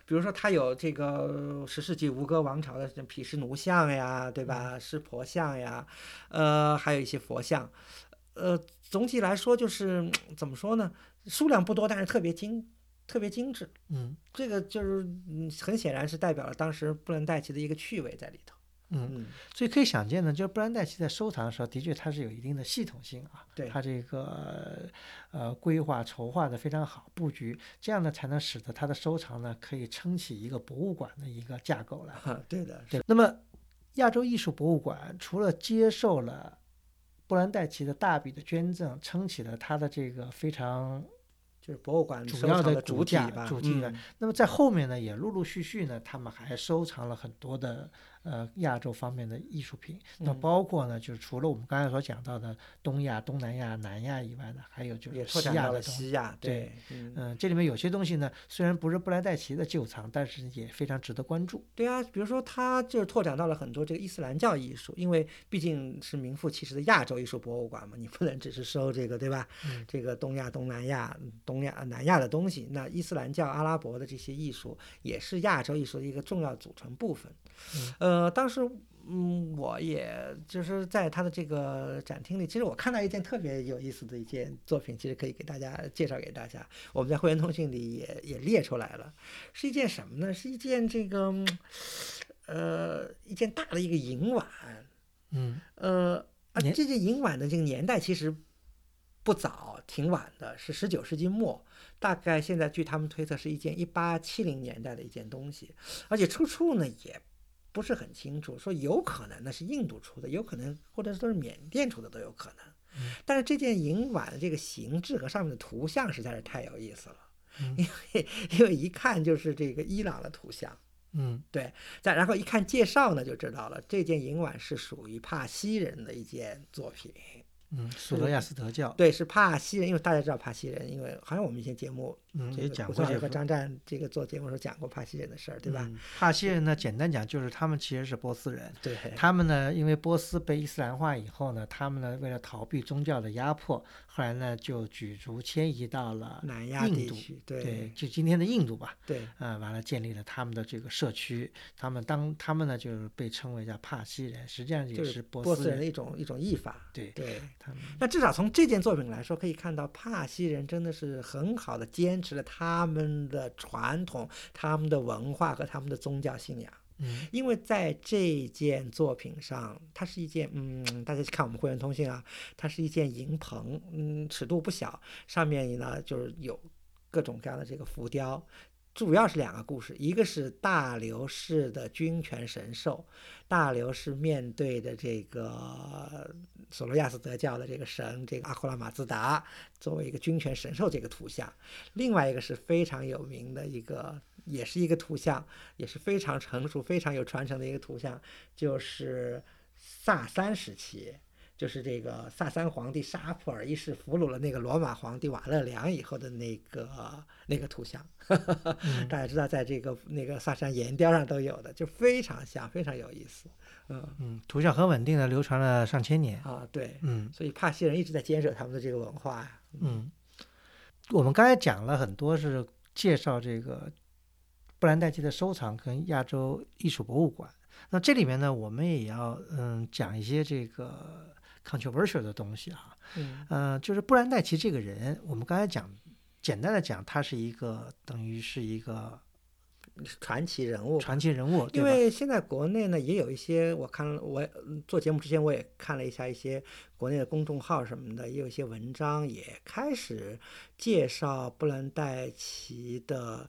比如说他有这个十世纪吴哥王朝的这毗湿奴像呀，对吧？湿婆像呀，呃，还有一些佛像，呃，总体来说就是怎么说呢？数量不多，但是特别精，特别精致。嗯这个就是嗯，很显然是代表了当时布兰代奇的一个趣味在里头。嗯，嗯，所以可以想见呢，就是布兰代奇在收藏的时候，的确它是有一定的系统性啊。对它这个呃规划筹划的非常好，布局这样呢才能使得它的收藏呢可以撑起一个博物馆的一个架构来。哈，对的，对，那么亚洲艺术博物馆除了接受了布兰代奇的大笔的捐赠，撑起了它的这个非常就是博物馆主要的主体吧，主体的嗯。那么在后面呢，也陆陆续续呢，他们还收藏了很多的呃亚洲方面的艺术品。那嗯包括呢，就是除了我们刚才所讲到的东亚、东南亚、南亚以外呢，还有就也是拓展到了西亚的东西。西亚，对，嗯，嗯，这里面有些东西呢，虽然不是布莱代奇的旧藏，但是也非常值得关注。对啊，比如说他就是拓展到了很多这个伊斯兰教艺术，因为毕竟是名副其实的亚洲艺术博物馆嘛，你不能只是收这个对吧？嗯 这个东亚、东南亚、东亚、南亚的东西，那伊斯兰教、阿拉伯的这些艺术也是亚洲艺术的一个重要组成部分。嗯呃，当时。嗯，我也就是在他的这个展厅里，其实我看到一件特别有意思的一件作品，其实可以给大家介绍给大家。我们在会员通讯里也也列出来了，是一件什么呢？是一件这个，嗯呃，一件大的一个银碗。嗯呃，这件银碗的这个年代其实不早，挺晚的，是十九世纪末。大概现在据他们推测是一件一八七零年代的一件东西，而且出处呢也不是很清楚，说有可能那是印度出的，有可能或者说是缅甸出的都有可能。但是这件银碗的这个形制和上面的图像实在是太有意思了，嗯 因为因为一看就是这个伊朗的图像。嗯对再然后一看介绍呢，就知道了，这件银碗是属于帕西人的一件作品。嗯，索罗亚斯德教，对，是帕西人，因为大家知道帕西人，因为好像我们以前节目，嗯，也讲过这个。张战这个做节目时候讲过帕西人的事儿，对吧？嗯帕西人呢，简单讲就是他们其实是波斯人，对，他们呢，因为波斯被伊斯兰化以后呢，他们呢为了逃避宗教的压迫，后来呢就举族迁移到了南亚印度地区，对，对就今天的印度吧。对呃，完了建立了他们的这个社区，他们当他们呢就是被称为叫帕西人，实际上也就是波波斯人人。的一种一种译法。对，对，他们那至少从这件作品来说，可以看到帕西人真的是很好的坚持了他们的传统、他们的文化和他们的宗教信仰。嗯因为在这件作品上，它是一件，嗯，大家去看我们会员通信啊，它是一件银棚，嗯，尺度不小，上面呢就是有各种各样的这个浮雕，主要是两个故事，一个是大流士的君权神授，大流士面对的这个索罗亚斯德教的这个神，这个阿库拉马兹达作为一个君权神授这个图像，另外一个是非常有名的一个，也是一个图像，也是非常成熟、非常有传承的一个图像，就是萨珊时期。就是这个萨珊皇帝沙普尔一世俘虏了那个罗马皇帝瓦勒良以后的那个那个图像，嗯大家知道，在这个那个萨珊岩雕上都有的，就非常像，非常有意思。嗯嗯，图像很稳定的流传了上千年。啊，对，嗯所以帕西人一直在坚守他们的这个文化呀。嗯，我们刚才讲了很多是介绍这个布兰代基的收藏跟亚洲艺术博物馆。那这里面呢，我们也要嗯讲一些这个 controversial 的东西啊。嗯呃，就是布兰代奇这个人，我们刚才讲，简单的讲，他是一个等于是一个传奇人物。传奇人物，对因？为现在国内呢也有一些，我看我嗯做节目之前我也看了一下一些国内的公众号什么的，也有一些文章也开始介绍布兰代奇的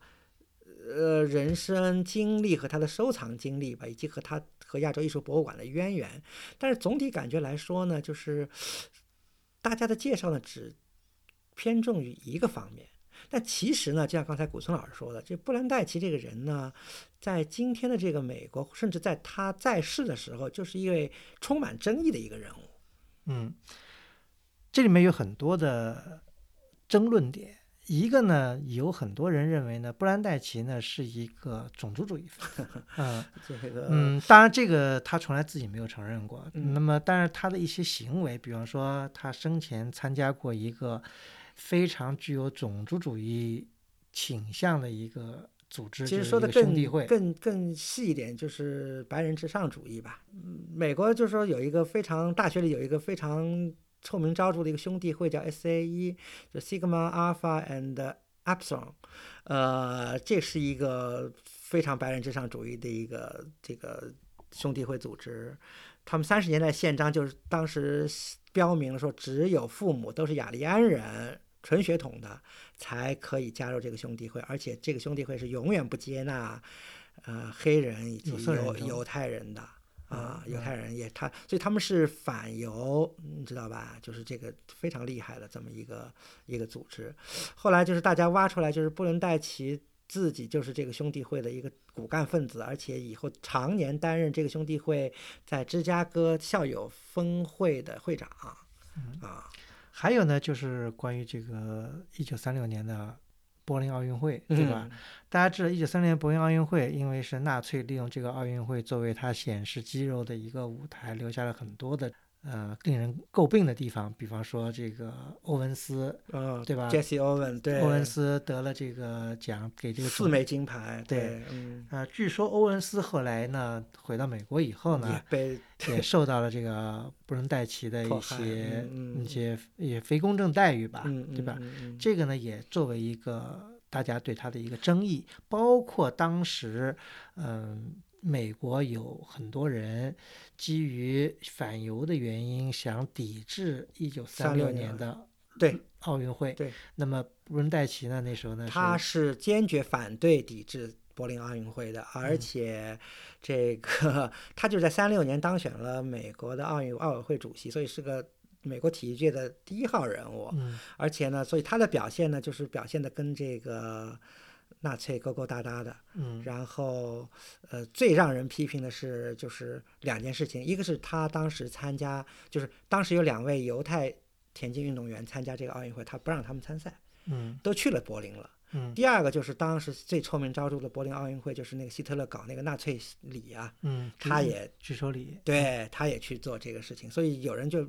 呃人生经历和他的收藏经历吧，以及和他和亚洲艺术博物馆的渊源。但是总体感觉来说呢，就是大家的介绍呢只偏重于一个方面。但其实呢，就像刚才古村老师说的，这布兰代奇这个人呢，在今天的这个美国，甚至在他在世的时候，就是一位充满争议的一个人物。嗯，这里面有很多的争论点。一个呢，有很多人认为呢，布兰代奇呢是一个种族主义分子。嗯这个，嗯，当然这个他从来自己没有承认过。嗯那么，但是他的一些行为，比方说他生前参加过一个非常具有种族主义倾向的一个组织，其实说的更。更更细一点，就是白人至上主义吧。嗯，美国就是说有一个非常大学里有一个非常臭名昭著的一个兄弟会叫 SAE，就 Sigma Alpha and Epsilon，呃，这是一个非常白人至上主义的一个这个兄弟会组织。他们三十年代宪章就是当时标明说，只有父母都是雅利安人。纯血统的才可以加入这个兄弟会，而且这个兄弟会是永远不接纳，呃，黑人以及犹犹太人的啊，嗯犹太人也他，所以他们是反犹，你知道吧？就是这个非常厉害的这么一个一个组织。后来就是大家挖出来，就是布伦代奇自己就是这个兄弟会的一个骨干分子，而且以后常年担任这个兄弟会在芝加哥校友峰会的会长啊。还有呢，就是关于这个一九三六年的柏林奥运会，对吧？大家知道，一九三零年柏林奥运会，因为是纳粹利用这个奥运会作为他显示肌肉的一个舞台，留下了很多的。呃，令人诟病的地方，比方说这个欧文斯，嗯，对吧？Jesse Owen，对，欧文斯得了这个奖，给这个四枚金牌，对，嗯，啊，据说欧文斯后来呢，回到美国以后呢，被也受到了这个布伦戴奇的一些一些也非公正待遇吧，对吧？这个呢，也作为一个大家对他的一个争议，包括当时，嗯。美国有很多人基于反犹的原因，想抵制一九三六年的对奥运会。对，那么布伦戴奇呢？那时候呢？他是坚决反对抵制柏林奥运会的，而且这个他就在三六年当选了美国的奥运奥委会主席，所以是个美国体育界的第一号人物。嗯，而且呢，所以他的表现呢，就是表现的跟这个。纳粹勾勾搭搭的，嗯，然后，呃，最让人批评的是，就是两件事情，一个是他当时参加，就是当时有两位犹太田径运动员参加这个奥运会，他不让他们参赛，嗯，都去了柏林了，嗯。第二个就是当时最臭名昭著的柏林奥运会，就是那个希特勒搞那个纳粹礼啊，嗯，他也举手礼，对，他也去做这个事情，所以有人就。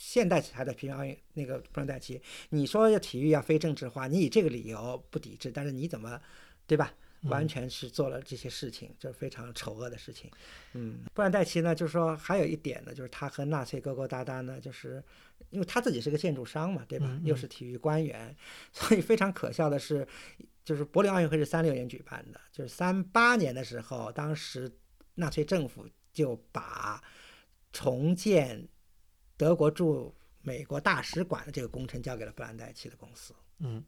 现代还在批评奥运那个布伦戴奇，你说要体育要非政治化，你以这个理由不抵制，但是你怎么，对吧？完全是做了这些事情，就是非常丑恶的事情。嗯，布兰戴奇呢，就是说还有一点呢，就是他和纳粹勾勾搭搭呢，就是因为他自己是个建筑商嘛，对吧？又是体育官员，所以非常可笑的是，就是柏林奥运会是三六年举办的，就是三八年的时候，当时纳粹政府就把重建。德国驻美国大使馆的这个工程交给了布兰代奇的公司。嗯，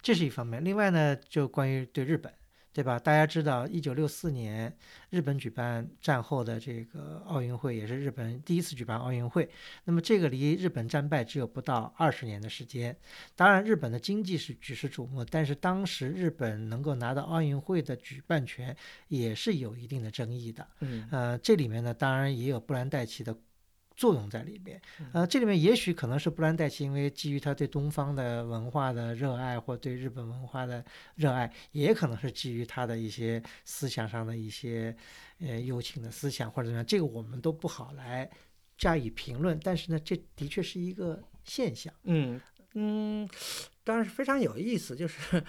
这是一方面。另外呢，就关于对日本，对吧？大家知道，一九六四年日本举办战后的这个奥运会，也是日本第一次举办奥运会。那么这个离日本战败只有不到二十年的时间。当然，日本的经济是举世瞩目，但是当时日本能够拿到奥运会的举办权，也是有一定的争议的。嗯，呃，这里面呢，当然也有布兰代奇的。作用在里面，呃，这里面也许可能是布兰代奇，因为基于他对东方的文化的热爱，或对日本文化的热爱，也可能是基于他的一些思想上的一些呃友情的思想或者怎么样，这个我们都不好来加以评论。但是呢，这的确是一个现象。嗯嗯，当然是非常有意思，就是。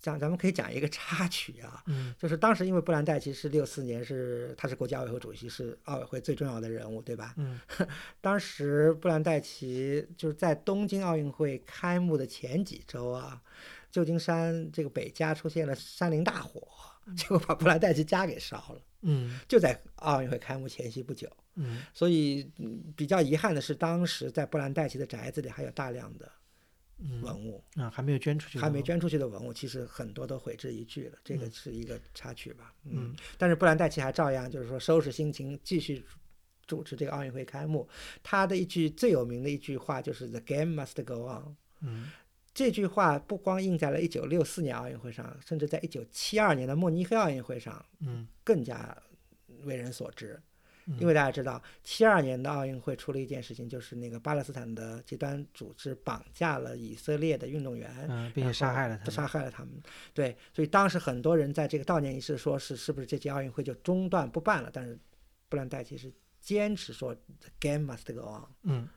讲，咱们可以讲一个插曲啊，就是当时因为布兰代奇是六四年是他是国际奥委会主席，是奥委会最重要的人物，对吧？嗯，当时布兰代奇就是在东京奥运会开幕的前几周啊，旧金山这个北加出现了山林大火，结果把布兰代奇家给烧了。嗯，就在奥运会开幕前夕不久。嗯，所以比较遗憾的是，当时在布兰代奇的宅子里还有大量的。文物啊，还没有捐出去，还没捐出去的文物，其实很多都毁之一炬了。这个是一个插曲吧。嗯，但是布兰代奇还照样就是说收拾心情，继续主持这个奥运会开幕。他的一句最有名的一句话就是 “The game must go on”。嗯，这句话不光印在了一九六四年奥运会上，甚至在一九七二年的慕尼黑奥运会上，嗯，更加为人所知。因为大家知道，七二年的奥运会出了一件事情，就是那个巴勒斯坦的极端组织绑架了以色列的运动员，并且杀害了他们。杀害了他们。对，所以当时很多人在这个悼念仪式说是是不是这届奥运会就中断不办了？但是布兰代奇是坚持说 the game must go on。嗯。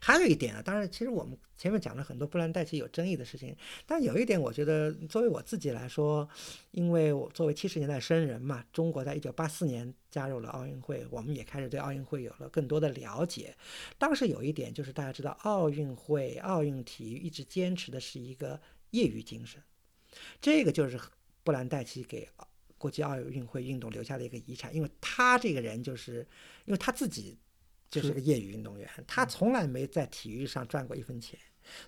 还有一点啊，当然，其实我们前面讲了很多布兰代奇有争议的事情，但有一点，我觉得作为我自己来说，因为我作为七十年代生人嘛，中国在一九八四年加入了奥运会，我们也开始对奥运会有了更多的了解。当时有一点就是，大家知道，奥运会、奥运体育一直坚持的是一个业余精神，这个就是布兰代奇给国际奥运会运动留下的一个遗产，因为他这个人就是，因为他自己。就是个业余运动员，他从来没在体育上赚过一分钱，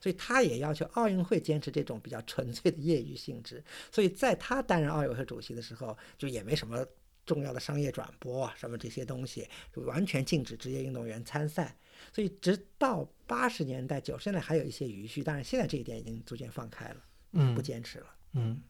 所以他也要求奥运会坚持这种比较纯粹的业余性质。所以在他担任奥委会主席的时候，就也没什么重要的商业转播啊，什么这些东西，就完全禁止职业运动员参赛。所以直到八十年代、九十年代还有一些余绪，但是现在这一点已经逐渐放开了，嗯，不坚持了，嗯。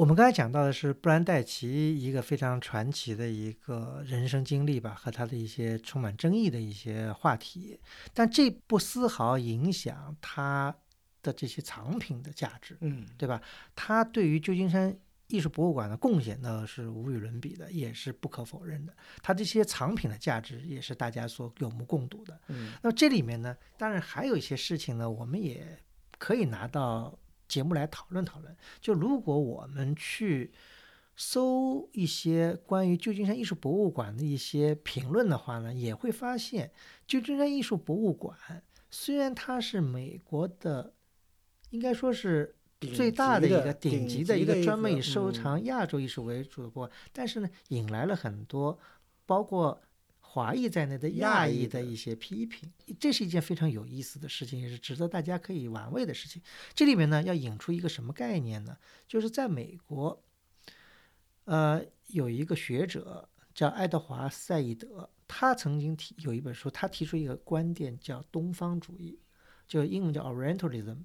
我们刚才讲到的是布兰代奇一个非常传奇的一个人生经历吧，和他的一些充满争议的一些话题，但这不丝毫影响他的这些藏品的价值，嗯，对吧？他对于旧金山艺术博物馆的贡献呢是无与伦比的，也是不可否认的。他这些藏品的价值也是大家所有目共睹的。嗯，那么这里面呢，当然还有一些事情呢，我们也可以拿到节目来讨论讨论。就如果我们去搜一些关于旧金山艺术博物馆的一些评论的话呢，也会发现，旧金山艺术博物馆虽然它是美国的，应该说是最大的一个顶顶级的一一个专门以收嗯藏亚洲艺术为主的博物馆，但是呢，引来了很多包括华裔在内的亚裔的的一些批评，这是一件非常有意思的事情，也是值得大家可以玩味的事情。这里面呢，要引出一个什么概念呢？就是在美国，呃，有一个学者叫爱德华·赛义德，他曾经提有一本书，他提出一个观点叫东方主义，就英文叫 Orientalism。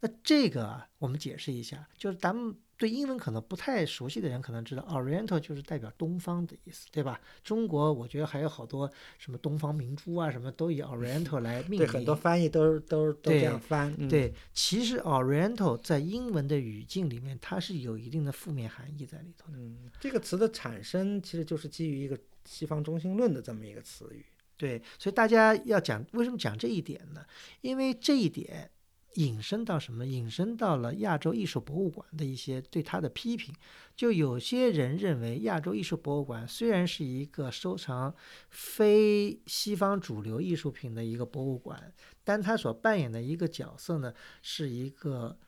那这个啊，我们解释一下，就是咱们对英文可能不太熟悉的人可能知道，Oriental 就是代表东方的意思，对吧？中国我觉得还有好多什么东方明珠啊，什么都以 Oriental 来命名。对，很多翻译都都都这样翻。嗯，对，其实 Oriental 在英文的语境里面，它是有一定的负面含义在里头的。嗯，这个词的产生其实就是基于一个西方中心论的这么一个词语。对，所以大家要讲为什么讲这一点呢？因为这一点引申到什么？引申到了亚洲艺术博物馆的一些对它的批评。就有些人认为，亚洲艺术博物馆虽然是一个收藏非西方主流艺术品的一个博物馆，但它所扮演的一个角色呢，是一个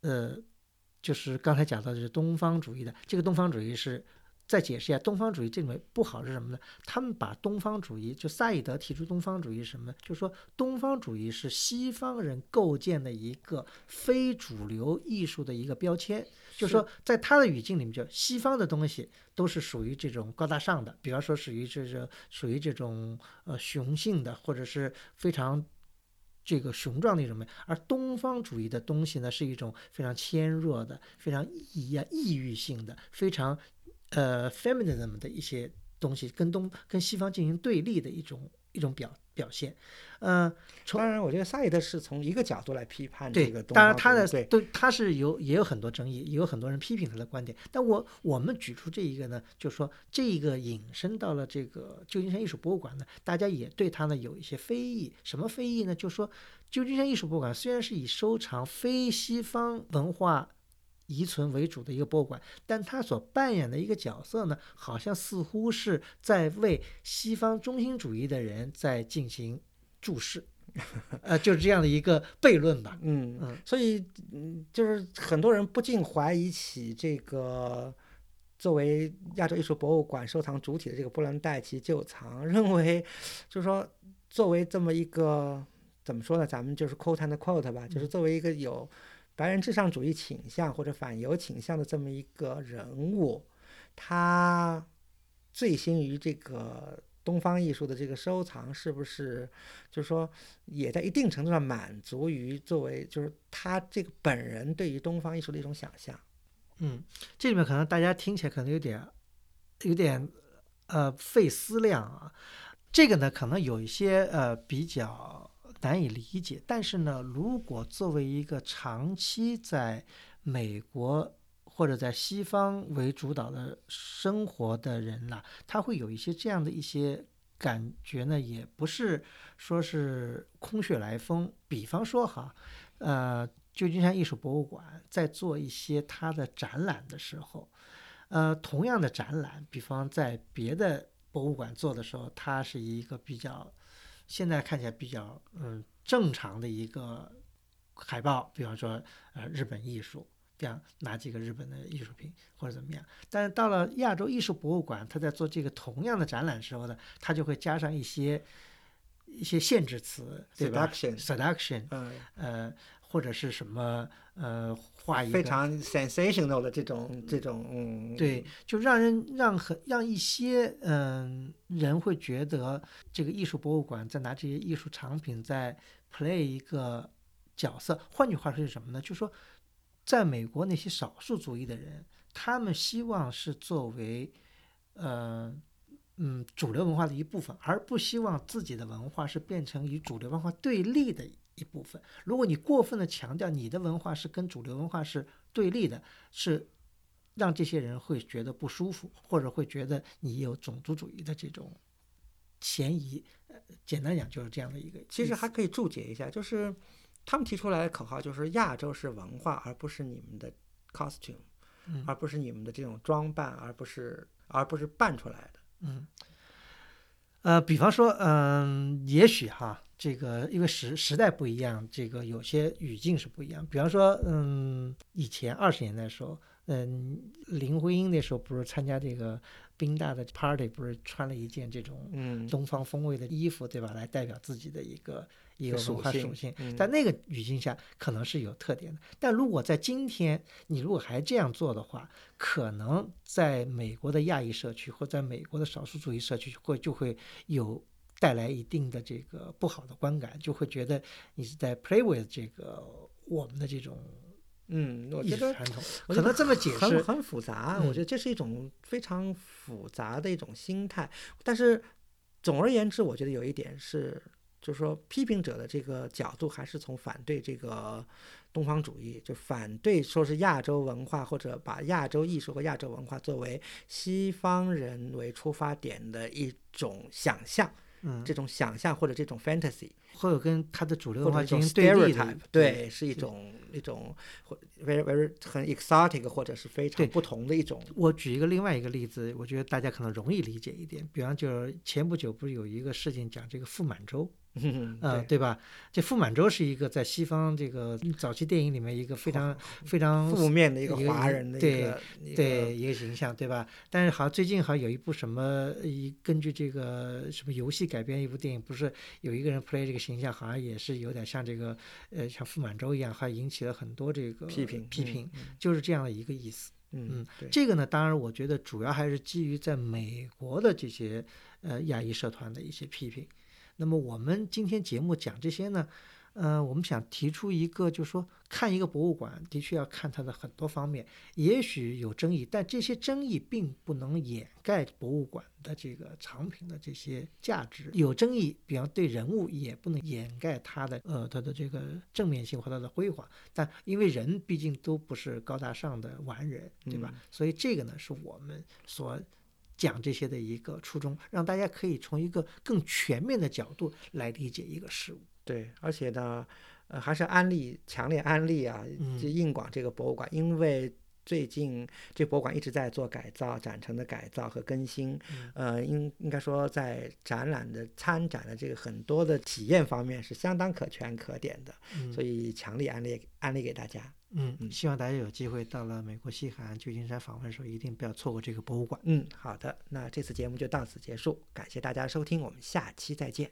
呃，就是刚才讲到的是东方主义的。这个东方主义是。再解释一下，东方主义这里面不好是什么呢？他们把东方主义，就萨义德提出东方主义是什么呢？就是说东方主义是西方人构建的一个非主流艺术的一个标签，就是说在他的语境里面，就西方的东西都是属于这种高大上的，比方说属于这种属于这种呃雄性的，或者是非常。这个雄壮的一种美，而东方主义的东西呢，是一种非常纤弱的、非常异啊抑郁性的、非常呃 feminism 的一些东西，跟东跟西方进行对立的一种一种表表现。呃，从当然，我觉得萨义德是从一个角度来批判这个，东当然他的对对他是有也有很多争议，也有很多人批评他的观点。但我我们举出这一个呢，就是说这一个引申到了这个旧金山艺术博物馆呢，大家也对他呢有一些非议。什么非议呢？就是说旧金山艺术博物馆虽然是以收藏非西方文化遗存为主的一个博物馆，但他所扮演的一个角色呢，好像似乎是在为西方中心主义的人在进行注释。呃，就是这样的一个悖论吧。嗯嗯，所以嗯，就是很多人不禁怀疑起这个作为亚洲艺术博物馆收藏主体的这个波兰代奇旧藏，认为就是说作为这么一个怎么说呢，咱们就是 quote and quote 吧，就是作为一个有白人至上主义倾向或者反犹倾向的这么一个人物，他醉心于这个。东方艺术的这个收藏是不是，就是说，也在一定程度上满足于作为就是他这个本人对于东方艺术的一种想象？嗯，这里面可能大家听起来可能有点有点呃费思量啊。这个呢，可能有一些呃比较难以理解，但是呢，如果作为一个长期在美国。或者在西方为主导的生活的人呐、他会有一些这样的一些感觉呢，也不是说是空穴来风。比方说哈，呃，旧金山艺术博物馆在做一些它的展览的时候，呃，同样的展览，比方在别的博物馆做的时候，它是一个比较现在看起来比较嗯正常的一个海报，比方说呃日本艺术。这样拿几个日本的艺术品或者怎么样，但是到了亚洲艺术博物馆，他在做这个同样的展览时候呢，他就会加上一些一些限制词，对吧 Seduction？seduction，嗯，呃，或者是什么呃，画一个非常 sensational 的这种这种，嗯，对，就让人让很让一些嗯、人会觉得这个艺术博物馆在拿这些艺术藏品在 play 一个角色。换句话说是什么呢？就是说在美国那些少数族裔的人，他们希望是作为，呃，嗯，主流文化的一部分，而不希望自己的文化是变成与主流文化对立的一部分。如果你过分的强调你的文化是跟主流文化是对立的，是让这些人会觉得不舒服，或者会觉得你有种族主义的这种嫌疑。呃，简单讲就是这样的一个。其实还可以注解一下，就是他们提出来的口号就是亚洲是文化，而不是你们的 costume，嗯而不是你们的这种装扮，而不是而不是扮出来的。嗯，呃，比方说，嗯、也许哈，这个因为时时代不一样，这个有些语境是不一样。比方说，嗯，以前二十年代的时候，嗯，林徽因那时候不是参加这个宾大的 party，不是穿了一件这种嗯，东方风味的衣服，对吧？来代表自己的一个一个文化属性。嗯在那个语境下，可能是有特点的。但如果在今天，你如果还这样做的话，可能在美国的亚裔社区或在美国的少数主义社区会就会有带来一定的这个不好的观感，就会觉得你是在 play with 这个我们的这种嗯，我艺觉得传统。可能这么解释，很很复杂，嗯我觉得这是一种非常复杂的一种心态。但是总而言之，我觉得有一点是，就是说批评者的这个角度还是从反对这个东方主义，就反对说是亚洲文化或者把亚洲艺术和亚洲文化作为西方人为出发点的一种想象，嗯，这种想象或者这种 fantasy。或者跟它的主流文化一种进行对立的 stereotype，，对，是一种一种或 very very 很 exotic 或者是非对常不同的一种，我举一个另外一个例子，我觉得大家可能容易理解一点。比方就是前不久不是有一个事情讲这个傅满洲，嗯，呃，对，对吧？这傅满洲是一个在西方这个早期电影里面一个非常非常负面的一个华人的一对个对一个形象，对吧？但是好像最近好像有一部什么一根据这个什么游戏改编一部电影，不是有一个人 play 这个形象，好像也是有点像这个呃像傅满洲一样，还引起了很多这个批评嗯批评，就是这样的一个意思。嗯这个呢，当然我觉得主要还是基于在美国的这些呃亚裔社团的一些批评。那么我们今天节目讲这些呢，呃，我们想提出一个，就是说看一个博物馆，的确要看它的很多方面，也许有争议，但这些争议并不能掩盖博物馆的这个藏品的这些价值。有争议，比方对人物也不能掩盖它的呃它的这个正面性和它的辉煌。但因为人毕竟都不是高大上的完人，对吧？所以这个呢是我们所讲这些的一个初衷，让大家可以从一个更全面的角度来理解一个事物。对，而且呢，呃，还是安利，强烈安利啊，嗯就硬广这个博物馆，因为最近这博物馆一直在做改造、展陈的改造和更新，嗯呃，应应该说在展览的参展的这个很多的体验方面是相当可圈可点的，嗯所以强力安利安利给大家。嗯，希望大家有机会到了美国西海岸旧金山访问的时候，一定不要错过这个博物馆。嗯，好的，那这次节目就到此结束，感谢大家收听，我们下期再见。